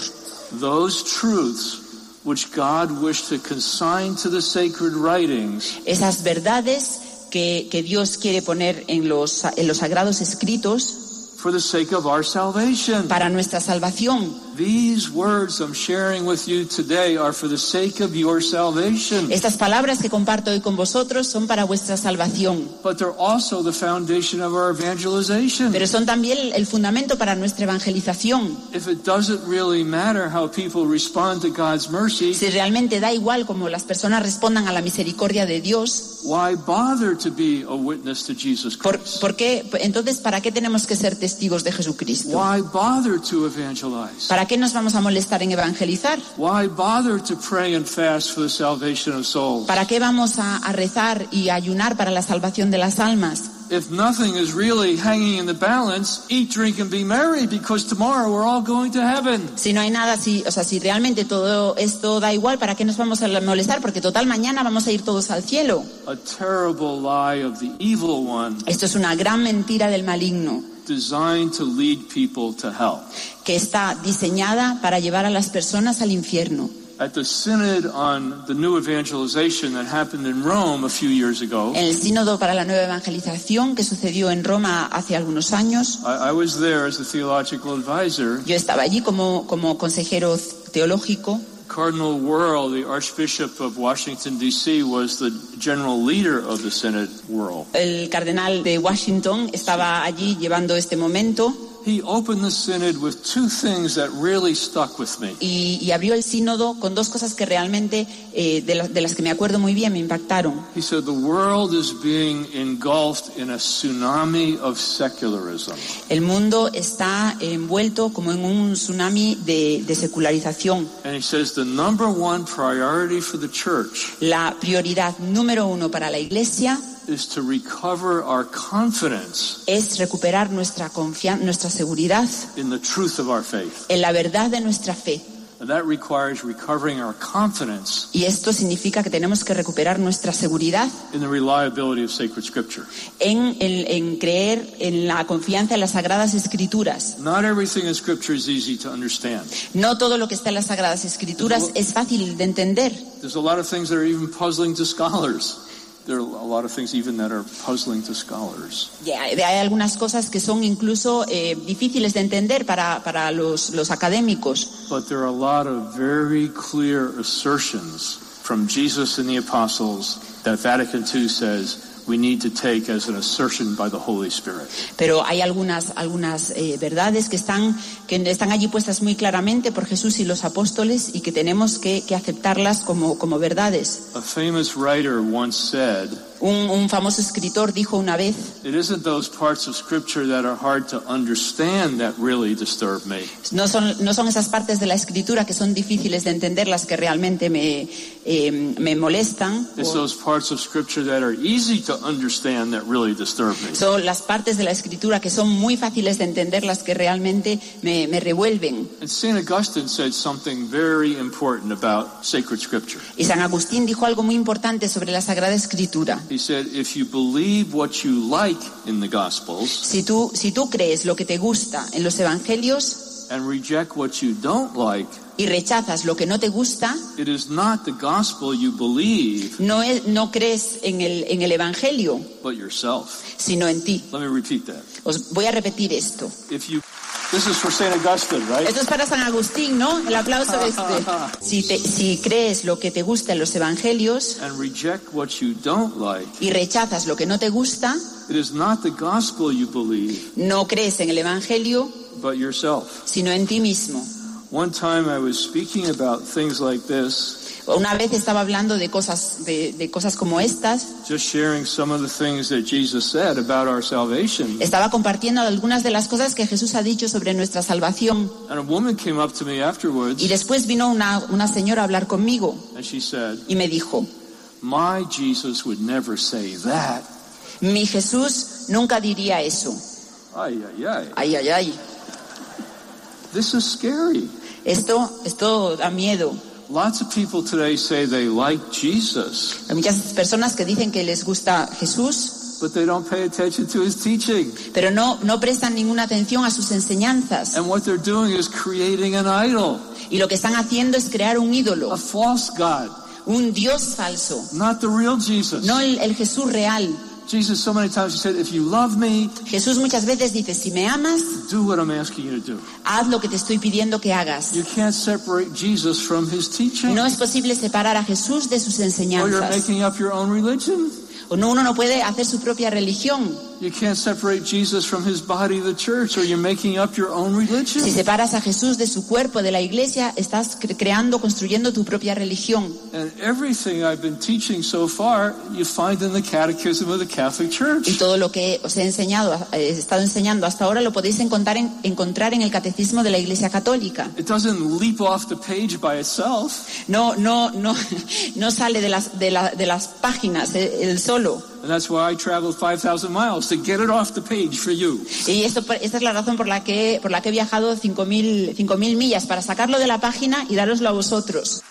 Those truths which God wished to consign to the sacred writings. Esas verdades que, que Dios quiere poner en los, en los sagrados escritos for the sake of our salvation. para nuestra salvación. These words I'm sharing with you today are for the sake of your salvation, Estas palabras que comparto hoy con vosotros son para vuestra salvación, but they're also the foundation of our evangelization. pero son también el fundamento para nuestra evangelización. If it doesn't really matter how people respond to God's mercy, Si realmente da igual cómo las personas respondan a la misericordia de Dios, why bother to be a witness to Jesus ¿por, Christ? por qué? Entonces, ¿para qué tenemos que ser testigos de Jesucristo? Why bother to evangelize? ¿Para qué nos vamos a molestar en evangelizar? Why bother to pray and fast for the salvation of souls? ¿Para qué vamos a, a rezar y a ayunar para la salvación de las almas? If nothing is really hanging in the balance, eat, drink, and be merry, because tomorrow we're all going to heaven. Si no hay nada, si, o sea, si realmente todo esto da igual, ¿para qué nos vamos a molestar? Porque total mañana vamos a ir todos al cielo. A terrible lie of the evil one Esto es una gran mentira del maligno designed to lead people to hell. que está diseñada para llevar a las personas al infierno. At the Synod on the New Evangelization that happened in Rome a few years ago, En el sínodo para la nueva evangelización que sucedió en Roma hace algunos años, I, I was there as a theological advisor. yo estaba allí como, como consejero teológico. Cardinal Wuerl, the Archbishop of Washington, D.C., was the general leader of the Synod World. El cardenal de Washington estaba allí llevando este momento he opened the synod with two things that really stuck with me. Y, y abrió el sínodo con dos cosas que realmente, eh, de, la- de las que me acuerdo muy bien, me impactaron. He said the world is being engulfed in a tsunami of secularism. El mundo está envuelto como en un tsunami de, de secularización. And he says the number one priority for the church La prioridad número uno para la Iglesia is to recover our confidence es recuperar nuestra confianza, nuestra seguridad in the truth of our faith. en la verdad de nuestra fe. And that requires recovering our confidence Y esto significa que tenemos que recuperar nuestra seguridad in the reliability of sacred scripture. en, el- en creer en la confianza en las Sagradas Escrituras. Not everything in scripture is easy to understand. No todo lo que está en las Sagradas Escrituras es fácil de entender. There's a lot of things that are even puzzling to scholars. There are a lot of things even that are puzzling to scholars. Ya, Hay hay algunas cosas que son incluso eh, difíciles de entender para, para los, los académicos, But there are a lot of very clear assertions from Jesus and the apostles that Vatican II says we need to take as an assertion by the Holy Spirit. pero hay algunas, algunas eh, verdades que están, que están allí puestas muy claramente por Jesús y los apóstoles y que tenemos que, que aceptarlas como, como verdades. A famous writer once said, Un, un famoso escritor dijo una vez, It isn't those parts of Scripture that are hard to understand that really disturb me. no son, no son esas partes de la escritura que son difíciles de entender las que realmente me, eh, me molestan. Son las partes de la escritura que son muy fáciles de entender las que realmente me, me revuelven. And St. Augustine said something very important about sacred Scripture. Y San Agustín dijo algo muy importante sobre la Sagrada Escritura. He said, if you believe what you like in the Gospels Si tú, si tú crees lo que te gusta en los Evangelios and reject what you don't like, y rechazas lo que no te gusta, it is not the Gospel you believe, no, es- no crees en el, en el Evangelio, but yourself. sino en ti. Let me repeat that. Os voy a repetir esto. If you, this is for St. Augustine, right? Esto es para San Agustín, ¿no? El aplauso de este. Si, te- si crees lo que te gusta en los Evangelios And reject what you don't like, y rechazas lo que no te gusta, it is not the Gospel you believe, no crees en el Evangelio, but yourself. sino en ti mismo. One time I was speaking about things like this, Una vez estaba hablando de cosas, de, de cosas como estas, just sharing some of the things that Jesus said about our salvation. estaba compartiendo algunas de las cosas que Jesús ha dicho sobre nuestra salvación. And a woman came up to me afterwards Y después vino una, una señora a hablar conmigo and she said, y me dijo, My Jesus would never say that. mi Jesús nunca diría eso. Ay, ay, ay. Ay, ay, ay. This is scary. Esto, esto da miedo. Lots of people today say they like Jesus, Hay muchas personas que dicen que les gusta Jesús, but they don't pay attention to his teaching. pero no, no prestan ninguna atención a sus enseñanzas. And what they're doing is creating an idol, Y lo que están haciendo es crear un a ídolo, false God, un Dios falso, not the real Jesus. no el, el Jesús real. Jesus, so many times, he said, If you love me, Jesús muchas veces dice, si me amas, do what I'm asking you to do. haz lo que te estoy pidiendo que hagas. You can't separate Jesus from his teaching, No es posible separar a Jesús de sus or you're enseñanzas. making up your own religion. O no, uno no puede hacer su propia religión. You can't separate Jesus from his body, the church, or you're making up your own religion. Si separas a Jesús de su cuerpo, de la iglesia, estás cre- creando, construyendo tu propia religión. And everything I've been teaching so far, you find in the Catechism of the Catholic Y Church. todo lo que os he enseñado, eh, he estado enseñando hasta ahora, lo podéis encontrar en, encontrar en el catecismo de la Iglesia Católica. It doesn't leap off the page by itself. No, no, no, no sale de las, de, la- de las páginas eh, el solo. And that's why I traveled 5,000 miles to get it off the page for you. Y esto, esta es la razón por la que, por la que he viajado 5.000 5.000 millas para sacarlo de la página y daroslo a vosotros.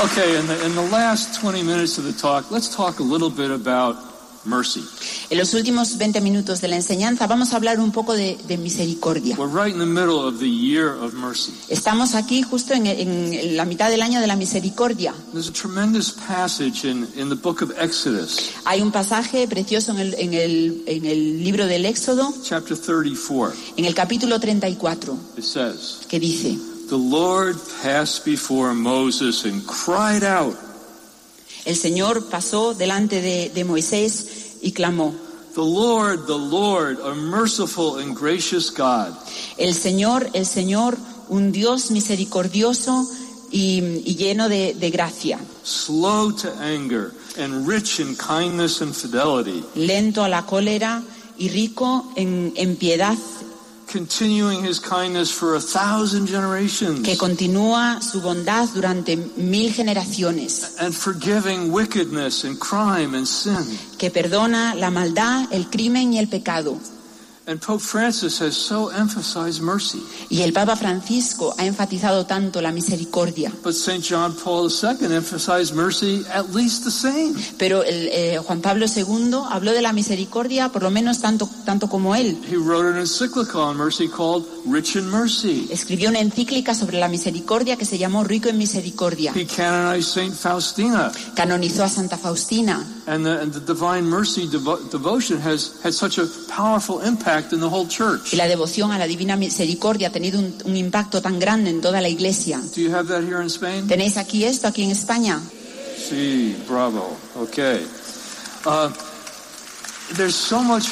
Okay, in the, in the last 20 minutes of the talk, let's talk a little bit about mercy. En los últimos 20 minutos de la enseñanza vamos a hablar un poco de, de misericordia. We're right in the middle of the year of mercy. Estamos aquí justo en, en la mitad del año de la misericordia. There's a tremendous passage in, in the book of Exodus, Hay un pasaje precioso en el, en el, en el libro del Éxodo, chapter 34. en el capítulo 34, It says, que dice, The Lord passed before Moses and cried out, el Señor pasó delante de, de Moisés y clamó, The Lord, the Lord, a merciful and gracious God, El Señor, el Señor, un Dios misericordioso y, y lleno de, de gracia, slow to anger, and rich in kindness and fidelity, lento a la cólera y rico en, en piedad, que continúa su bondad durante mil generaciones, and forgiving wickedness and crime and sin. que perdona la maldad, el crimen y el pecado. Y el Papa Francisco ha enfatizado tanto la misericordia. But St. John Paul II emphasized mercy at least the same. Pero el, eh, Juan Pablo II habló de la misericordia por lo menos tanto, tanto como él. He wrote an encyclical on mercy called Rich in Mercy. Escribió una encíclica sobre la misericordia que se llamó Rico en Misericordia. He canonized St. Faustina. Canonizó a Santa Faustina. And the, and the Divine Mercy devo- devotion has had such a powerful impact in the whole church. Y la devoción a la Divina Misericordia ha tenido un, un impacto tan grande en toda la iglesia. Do you have that here in Spain? ¿Tenéis aquí esto, aquí en España? Sí, bravo. Okay. Uh, there's so much.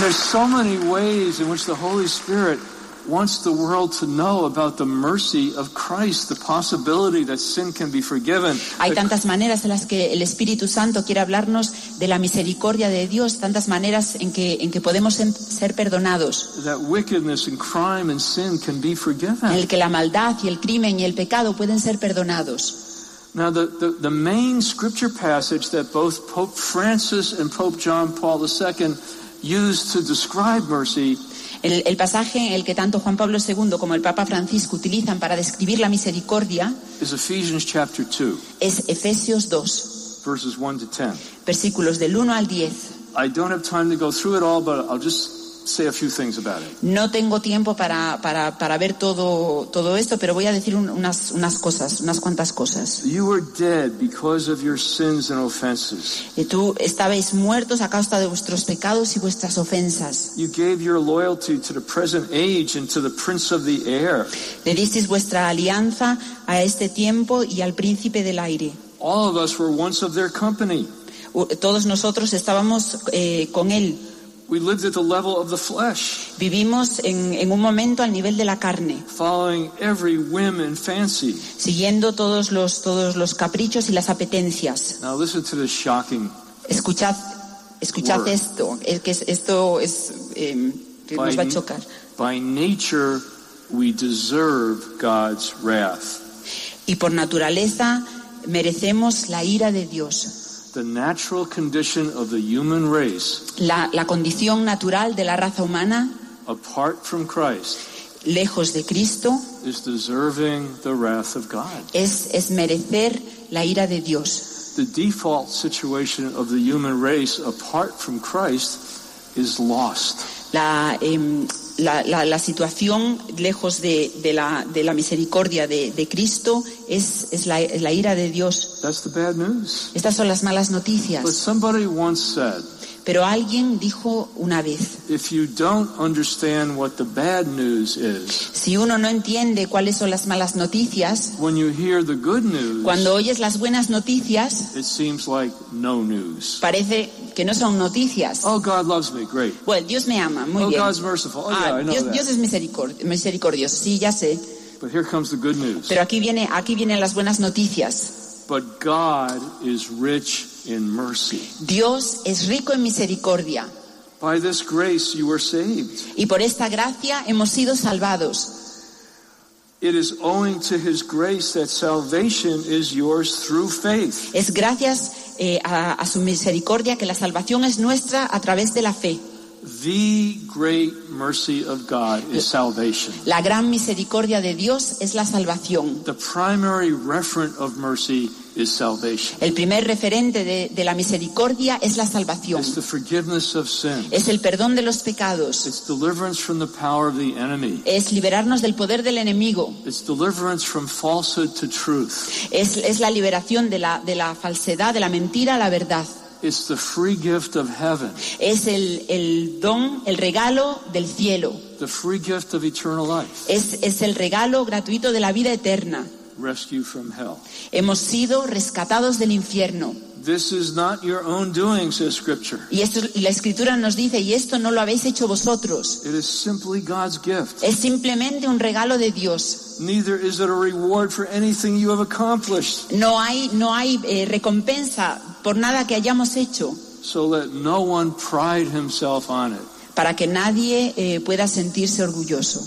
There's so many ways in which the Holy Spirit wants the world to know about the mercy of Christ, the possibility that sin can be forgiven. Hay tantas maneras en las que el Espíritu Santo quiere hablarnos de la misericordia de Dios, tantas maneras en que, en que podemos em- ser perdonados, that wickedness and crime and sin can be forgiven. en el que la maldad y el crimen y el pecado pueden ser perdonados. Now, the, the, the main scripture passage that both Pope Francis and Pope John Paul II used to describe mercy El, el pasaje en el que tanto Juan Pablo II como el Papa Francisco utilizan para describir la misericordia is Ephesians chapter 2, es Efesios 2, verses 1 to 10. versículos del 1 al 10. I don't have time to go through it all, but I'll just say a few things about it. No tengo tiempo para, para, para ver todo, todo esto, pero voy a decir un- unas, unas cosas, unas cuantas cosas. You were dead because of your sins and offenses. Y tú estabais muertos a causa de vuestros pecados y vuestras ofensas. You gave your loyalty to the present age and to the prince of the air. Le disteis vuestra alianza a este tiempo y al príncipe del aire. All of us were once of their company. Todos nosotros estábamos eh, con él. We lived at the level of the flesh, Vivimos en, en un momento al nivel de la carne, following every whim and fancy. siguiendo todos los, todos los caprichos y las apetencias. Now listen to this shocking. Escuchad, escuchad Word. esto, es que es- esto es, eh, que nos va a chocar. By nature, we deserve God's wrath. Y por naturaleza merecemos la ira de Dios. The natural condition of the human race, La, la condición natural de la raza humana, apart from Christ, lejos de Cristo, is deserving the wrath of God. es, es merecer la ira de Dios. The default situation of the human race, apart from Christ, is lost. La, em, la, la- la situación lejos de, de la, de la misericordia de, de Cristo es, es la, es la ira de Dios. That's the bad news. Estas son las malas But noticias. somebody once said, Pero alguien dijo una vez, if you don't understand what the bad news is, si uno no entiende cuáles son las malas noticias, when you hear the good news, cuando oyes las buenas noticias, it seems like no news. parece que no son noticias. Oh, God loves me. Great. Dios me ama, muy Oh, bien. God's merciful. Oh, yeah, Ah, I know Dios, es misericord- misericordioso, sí, ya sé. But here comes the good news. Pero aquí viene, aquí vienen las buenas noticias. But God is rich in mercy. Dios es rico en misericordia By this grace you were saved. y por esta gracia hemos sido salvados. It is owing to his grace that salvation is yours through faith. Es gracias eh, a, a su misericordia que la salvación es nuestra a través de la fe. The great mercy of God is salvation. La gran misericordia de Dios es la salvación. The primary referent of mercy. El primer referente de, de la misericordia es la salvación. It's the forgiveness of sin. Es el perdón de los pecados. It's deliverance from the power of the enemy. Es liberarnos del poder del enemigo. It's deliverance from falsehood to truth. Es, es la liberación de la, de la falsedad, de la mentira a la verdad. It's the free gift of heaven, Es el, el don, el regalo del cielo. the free gift of eternal life, Es, es el regalo gratuito de la vida eterna. Rescue from hell. Hemos sido rescatados del infierno. This is not your own doing, says Scripture. Y, esto, la escritura nos dice, y esto no lo habéis hecho vosotros. It is simply God's gift. Es simplemente un regalo de Dios. Neither is it a reward for anything you have accomplished. No hay, no hay eh, recompensa por nada que hayamos hecho So let no one pride himself on it. para que nadie eh, pueda sentirse orgulloso.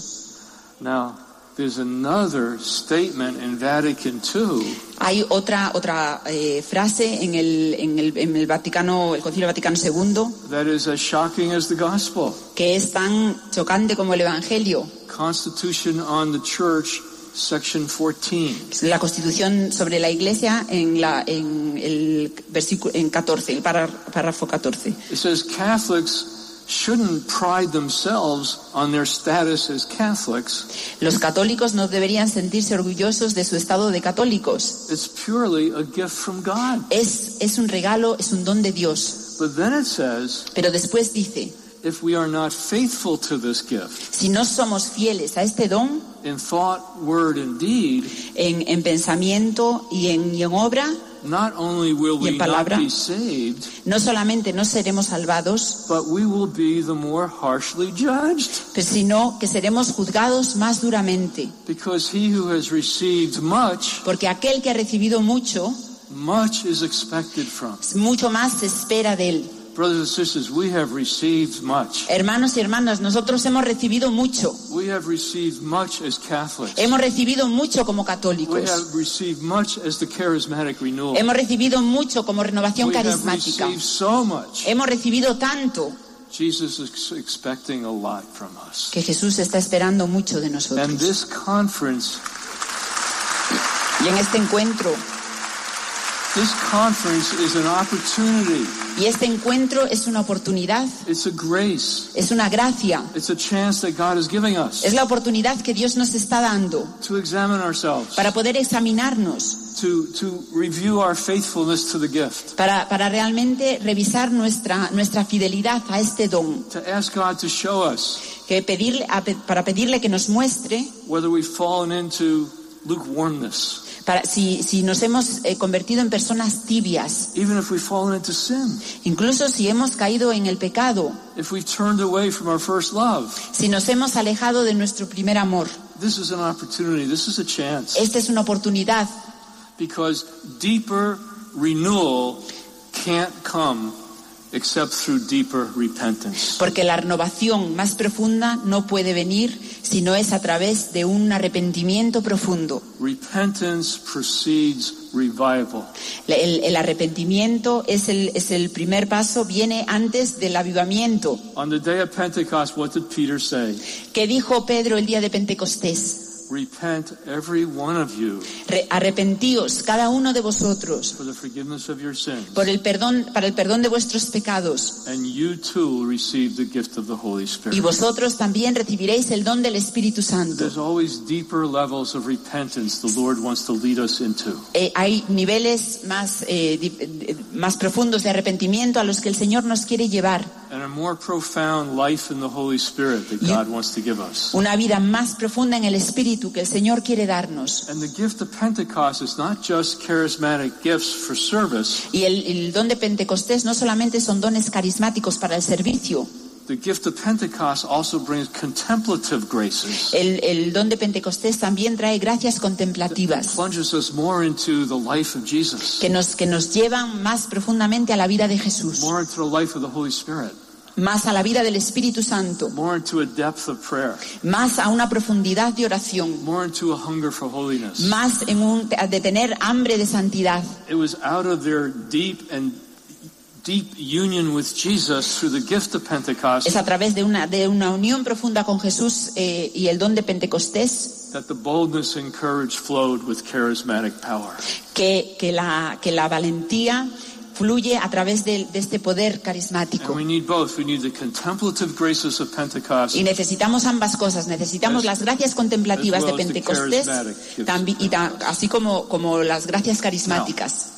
Now, there's another statement in Vatican II Hay otra, otra eh, frase en el, en, el, en el Vaticano, el Concilio Vaticano II, that is as shocking as the gospel. que es tan chocante como el Evangelio. Constitution on the Church, section 14. La Constitución sobre la Iglesia en, la, en el versículo en 14, el párrafo párrafo 14. It says Catholics shouldn't pride themselves on their status as Catholics. Los católicos no deberían sentirse orgullosos de su estado de católicos. It's purely a gift from God. Es, es un regalo, es un don de Dios. But then it says, Pero después dice, if we are not faithful to this gift si no somos fieles a este don in thought, word, and deed, en, en pensamiento y en, y en obra, Y en palabra. be saved, no solamente no seremos salvados, but we will be the more harshly judged. pero sino que seremos juzgados más duramente. Because he who has received much, Porque aquel que ha recibido mucho, much is expected from. mucho más se espera de él. Brothers and sisters, we have received much. Hermanos y hermanas, nosotros hemos recibido mucho. We have received much as Catholics. Hemos recibido mucho como We católicos. have received much as the charismatic renewal. Hemos recibido mucho como renovación We have carismática. received so much. Hemos recibido tanto Jesus is expecting a lot from us. que Jesús está esperando mucho de And nosotros. this conference, Y en este encuentro, this conference is an opportunity. y este encuentro es una oportunidad, It's a grace. es una gracia, It's a chance that God is giving us es la oportunidad que Dios nos está dando to examine ourselves, para poder examinarnos, to, to review our faithfulness to the gift, para, para realmente revisar nuestra, nuestra fidelidad a este don, to ask God to show us que pedirle, para pedirle que nos muestre whether we've fallen into lukewarmness, para, si, si nos hemos eh, convertido en personas tibias, even if we've fallen into sin, incluso si hemos caído en el pecado, if we've turned away from our first love. si nos hemos alejado de nuestro primer amor. This is an opportunity. This is a chance. Esta es una oportunidad, Because deeper renewal can't come except through deeper repentance. porque la renovación más profunda no puede venir si no es a través de un arrepentimiento profundo. Repentance precedes revival. El, el arrepentimiento es el, es el primer paso, viene antes del avivamiento. On the day of Pentecost, what did Peter say? ¿Qué dijo Pedro el día de Pentecostés? Repent, every one of you, Re- arrepentíos cada uno de vosotros for the forgiveness of your sins, por el perdón, para el perdón de vuestros pecados. and you too will receive the gift of the Holy Y Spirit. vosotros también recibiréis el don del Espíritu Santo. There's always deeper levels of repentance the Lord wants to lead us into. Eh, hay niveles más, eh, más profundos de arrepentimiento a los que el Señor nos quiere llevar. And a more profound life in the Holy Spirit that You- God wants to give us. Una vida más profunda en el Espíritu que el Señor quiere darnos. And the gift of Pentecost is not just charismatic gifts for service. Y el, el don de Pentecostés no solamente son dones carismáticos para el servicio. The gift of Pentecost also brings contemplative graces. El, el don de Pentecostés también trae gracias contemplativas Plunges us more into the life of Jesus, que nos, que nos llevan más profundamente a la vida de Jesús, más a la vida del Espíritu Santo, más a una profundidad de oración, more into a hunger for holiness. más en un, de tener hambre de santidad. It was out of their deep and Es a través de una, de una unión profunda con Jesús eh, y el don de Pentecostés that the boldness and courage flowed with charismatic power. que, que, la, que la valentía fluye a través de, de este poder carismático. And we need both. We need the contemplative graces of Pentecost Y necesitamos ambas cosas. Necesitamos las gracias contemplativas de Pentecostés tambi- y así como, como las gracias carismáticas.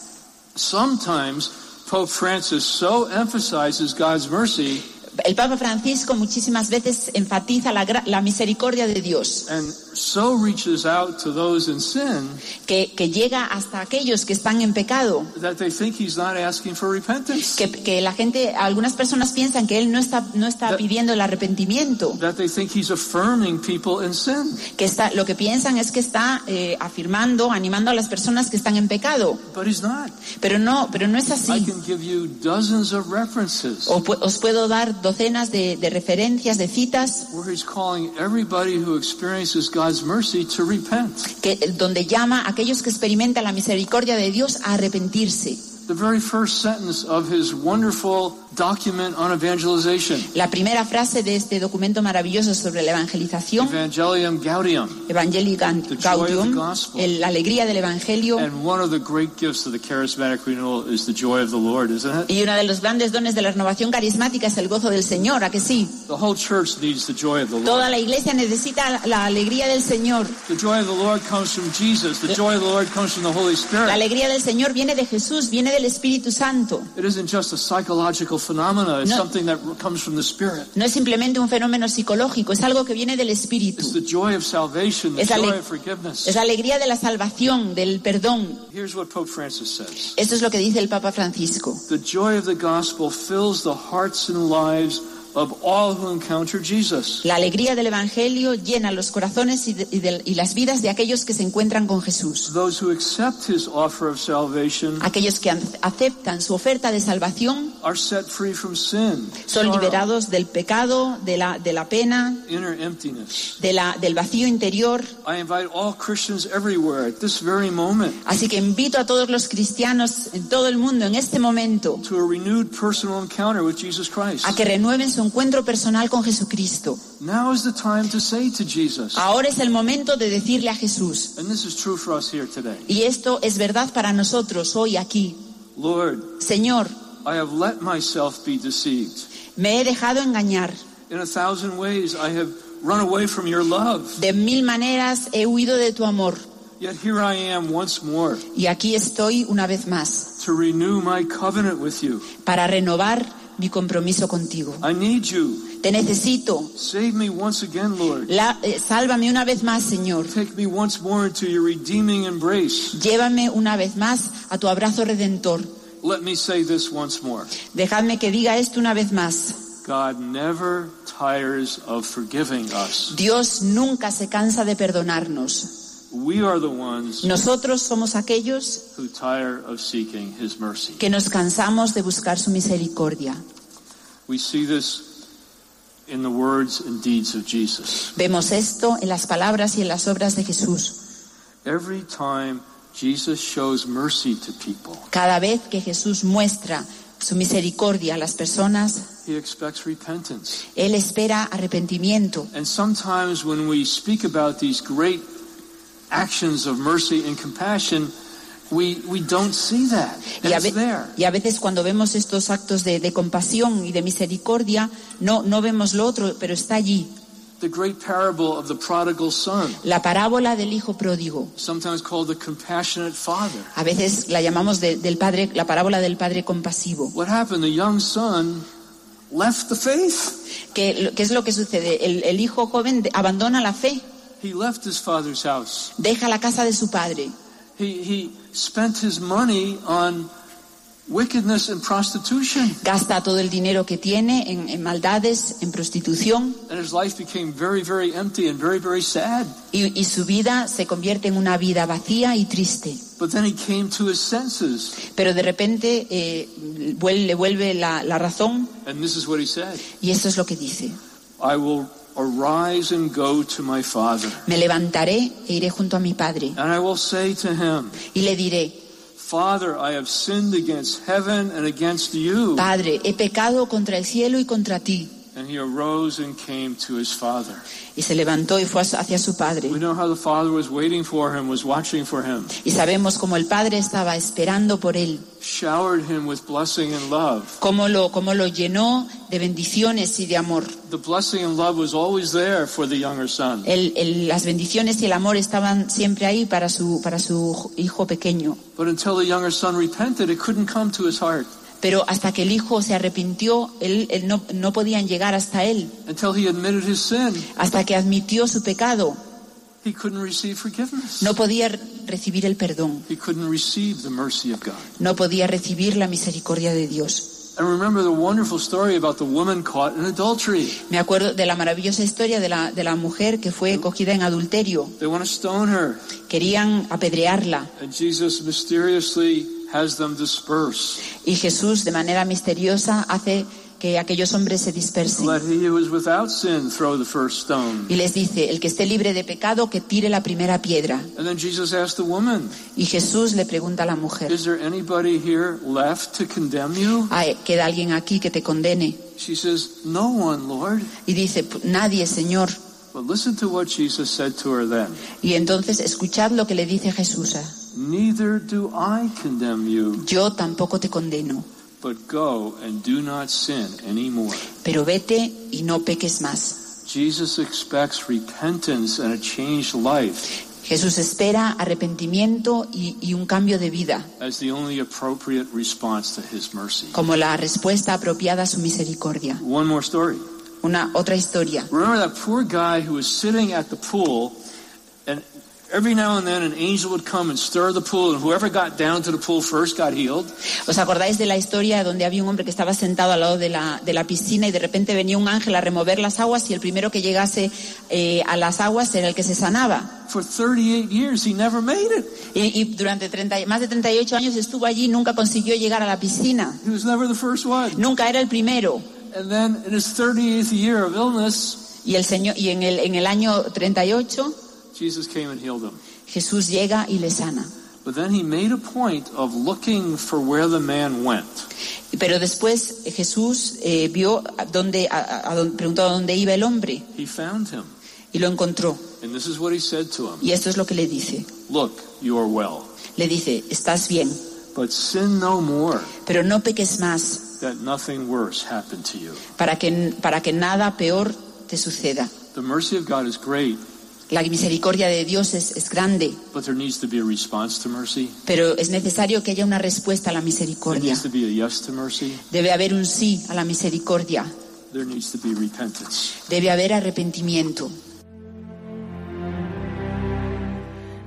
Sometimes Pope Francis so emphasizes God's mercy El Papa Francisco muchísimas veces enfatiza la, la misericordia de Dios, and so reaches out to those in sin que, que llega hasta aquellos que están en pecado. that they think he's not asking for repentance. Que, que la gente, algunas personas piensan que él no está, no está pidiendo el arrepentimiento, That they think he's affirming people in sin. que está, lo que piensan es que está eh, afirmando, animando a las personas que están en pecado, But he's not. pero no, pero no es I así. can give you dozens of references O os puedo dar docenas de, de referencias, de citas, where he's calling everybody who experiences God's mercy to repent. que, donde llama a aquellos que experimentan la misericordia de Dios a arrepentirse. The very first sentence of his wonderful document on evangelization, La primera frase de este documento maravilloso sobre la evangelización, Evangelium Gaudium, Evangelii Gaudium, la alegría del Evangelio, and one of the great gifts of the charismatic renewal is the joy of the Lord, isn't it? y uno de los grandes dones de la renovación carismática es el gozo del Señor, ¿a que sí? The whole church needs the joy of the Lord. Toda la iglesia necesita la- la alegría del Señor. The joy of the Lord comes from Jesus. The joy of the Lord comes from the Holy La Spirit. alegría del Señor viene de Jesús, viene del Espíritu Santo. It isn't just a psychological phenomena, it's No. something that comes from the Spirit. No es simplemente un fenómeno psicológico, es algo que viene del It's Espíritu. the joy of salvation, the Es joy of forgiveness. Es la alegría de la salvación, del perdón. Here's what Pope Francis says Esto es lo que dice el Papa Francisco. The joy of the gospel fills the hearts and lives of all who encounter Jesus. La alegría del Evangelio llena los corazones y, de- y del- y las vidas de aquellos que se encuentran con Jesús. Those who accept his offer of salvation Aquellos que an- aceptan su oferta de salvación are set free from sin, son liberados del pecado, de la, de la pena, de la, del vacío interior. I invite all Christians everywhere at this very moment Así que invito a todos los cristianos en todo el mundo en este momento to a renewed personal encounter with Jesus Christ. a que renueven su encuentro personal con Jesucristo. Now is the time to say to Jesus, Ahora es el momento de decirle a Jesús, and this is true for us here today y esto es verdad para nosotros hoy aquí, Lord, Señor, I have let myself be deceived. me he dejado engañar. In a thousand ways, I have run away from your love. De mil maneras he huido de tu amor. Yet here I am once more Y aquí estoy una vez más to renew my covenant with you. para renovar mi compromiso contigo. I need you. Te necesito. Save me once again, Lord. La- eh, sálvame una vez más, Señor. Take me once more into your redeeming embrace. Llévame una vez más a tu abrazo redentor. Let me say this once more. Dejadme que diga esto una vez más. God never tires of forgiving us. Dios nunca se cansa de perdonarnos. We are the ones Nosotros somos aquellos who tire of seeking his mercy. que nos cansamos de buscar su misericordia. We see this in the words and deeds of Jesus. Vemos esto en las palabras y en las obras de Jesús. Every time Jesus shows mercy to people, Cada vez que Jesús muestra su misericordia a las personas, he expects repentance. Él espera arrepentimiento. And sometimes when we speak about these great actions of mercy and compassion, we, we don't see that. And Y a, it's ve- there. y a veces cuando vemos estos actos de, de compasión y de misericordia, no, no vemos lo otro, pero está allí. The great parable of the prodigal son, La parábola del hijo pródigo. sometimes called the compassionate father. A veces la llamamos de- del padre, la parábola del padre compasivo. What happened? The young son left the faith. ¿Qué, qué es lo que sucede? El, el hijo joven de- abandona la fe, He left his father's house. deja la casa de su padre, He, he spent his money on wickedness and prostitution. gasta todo el dinero que tiene en, en maldades, en prostitución, And his life became very, very empty and very, very sad. y, su vida se convierte en una vida vacía y triste. But then he came to his senses. Pero de repente eh, le vuelve la, la razón And this is what he said y esto es lo que dice. I will arise and go to my father. Me levantaré e iré junto a mi padre And I will say to him, y le diré, Father, I have sinned against heaven and against you. Padre, he pecado contra el cielo y contra ti. And he arose and came to his father. Y se levantó y fue hacia su padre. We know how the father was waiting for him, was watching for him, Y sabemos cómo el padre estaba esperando por él, showered him with blessing and love. cómo lo, cómo lo llenó de bendiciones y de amor. The blessing and love was always there for the younger son. El- el- las bendiciones y el amor estaban siempre ahí para su, para su hijo pequeño. But until the younger son repented, it couldn't come to his heart. Pero hasta que el hijo se arrepintió, él, él no, no podían llegar hasta él. Until he admitted his sin, Hasta que admitió su pecado, he couldn't receive forgiveness. no podía re- recibir el perdón, He couldn't receive the mercy of God. no podía recibir la misericordia de Dios. Me acuerdo de la maravillosa historia de la, de la mujer que fue cogida en adulterio. They want to stone her, Querían apedrearla and Jesus mysteriously has them disperse. y Jesús de manera misteriosa hace que aquellos hombres se dispersen. Let he who is without sin throw the first stone. Y les dice, el que esté libre de pecado, que tire la primera piedra. Y Jesús le pregunta a la mujer, Is there anybody here left to condemn you? "Ay, ¿queda alguien aquí que te condene? She says, No one, Lord. Y dice, "P- nadie, Señor. But listen to what Jesus said to her then. Y entonces escuchad lo que le dice Jesús. a- Neither do I condemn you, Yo tampoco te condeno, but go and do not sin anymore. pero vete y no peques más. Jesus expects repentance and a changed life Jesús espera arrepentimiento y, y un cambio de vida as the only appropriate response to his mercy. como la respuesta apropiada a su misericordia. One more story. Una otra historia. Remember that poor guy who was sitting at the pool, every now and then an angel would come and stir the pool, and whoever got down to the pool first got healed. ¿Os acordáis de la historia donde había un hombre que estaba sentado al lado de la, de la piscina y de repente venía un ángel a remover las aguas y el primero que llegase eh, a las aguas era el que se sanaba? For 38 years, he never made it. Y, y durante 30 más de 38 años estuvo allí y nunca consiguió llegar a la piscina. He was never the first one. Nunca era el primero. And then in his 38th year of illness, Y, el señor, y en, el, en el año 38 Jesus came and healed him. Jesús llega y le sana. But then he made a point of looking for where the man went. Pero después Jesús eh, vio dónde, a- a- preguntó a dónde iba el hombre He found him. y lo encontró. And this is what he said to him Y esto es lo que le dice. Look, you are well. Le dice, estás bien, But sin no more, pero no peques más that nothing worse happen to you. para que, para que nada peor te suceda. The mercy of God is great, La misericordia de Dios es, es grande, but there needs to be a response to mercy. pero es necesario que haya una respuesta a la There misericordia. needs to be a yes to mercy. Debe haber un sí a la misericordia. There needs to be repentance. Debe haber arrepentimiento.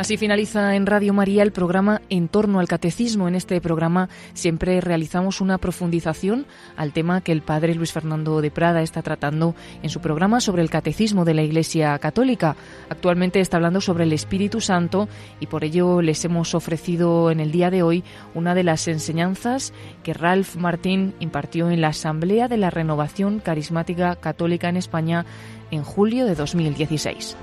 Así finaliza en Radio María el programa En torno al catecismo. En este programa siempre realizamos una profundización al tema que el padre Luis Fernando de Prada está tratando en su programa sobre el catecismo de la Iglesia Católica. Actualmente está hablando sobre el Espíritu Santo y por ello les hemos ofrecido en el día de hoy una de las enseñanzas que Ralph Martín impartió en la Asamblea de la Renovación Carismática Católica en España en julio de 2016.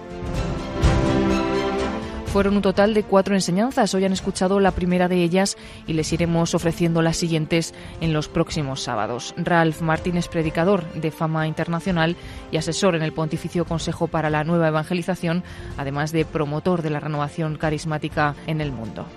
Fueron un total de cuatro enseñanzas. Hoy han escuchado la primera de ellas y les iremos ofreciendo las siguientes en los próximos sábados. Ralph Martín es predicador de fama internacional y asesor en el Pontificio Consejo para la Nueva Evangelización, además de promotor de la renovación carismática en el mundo.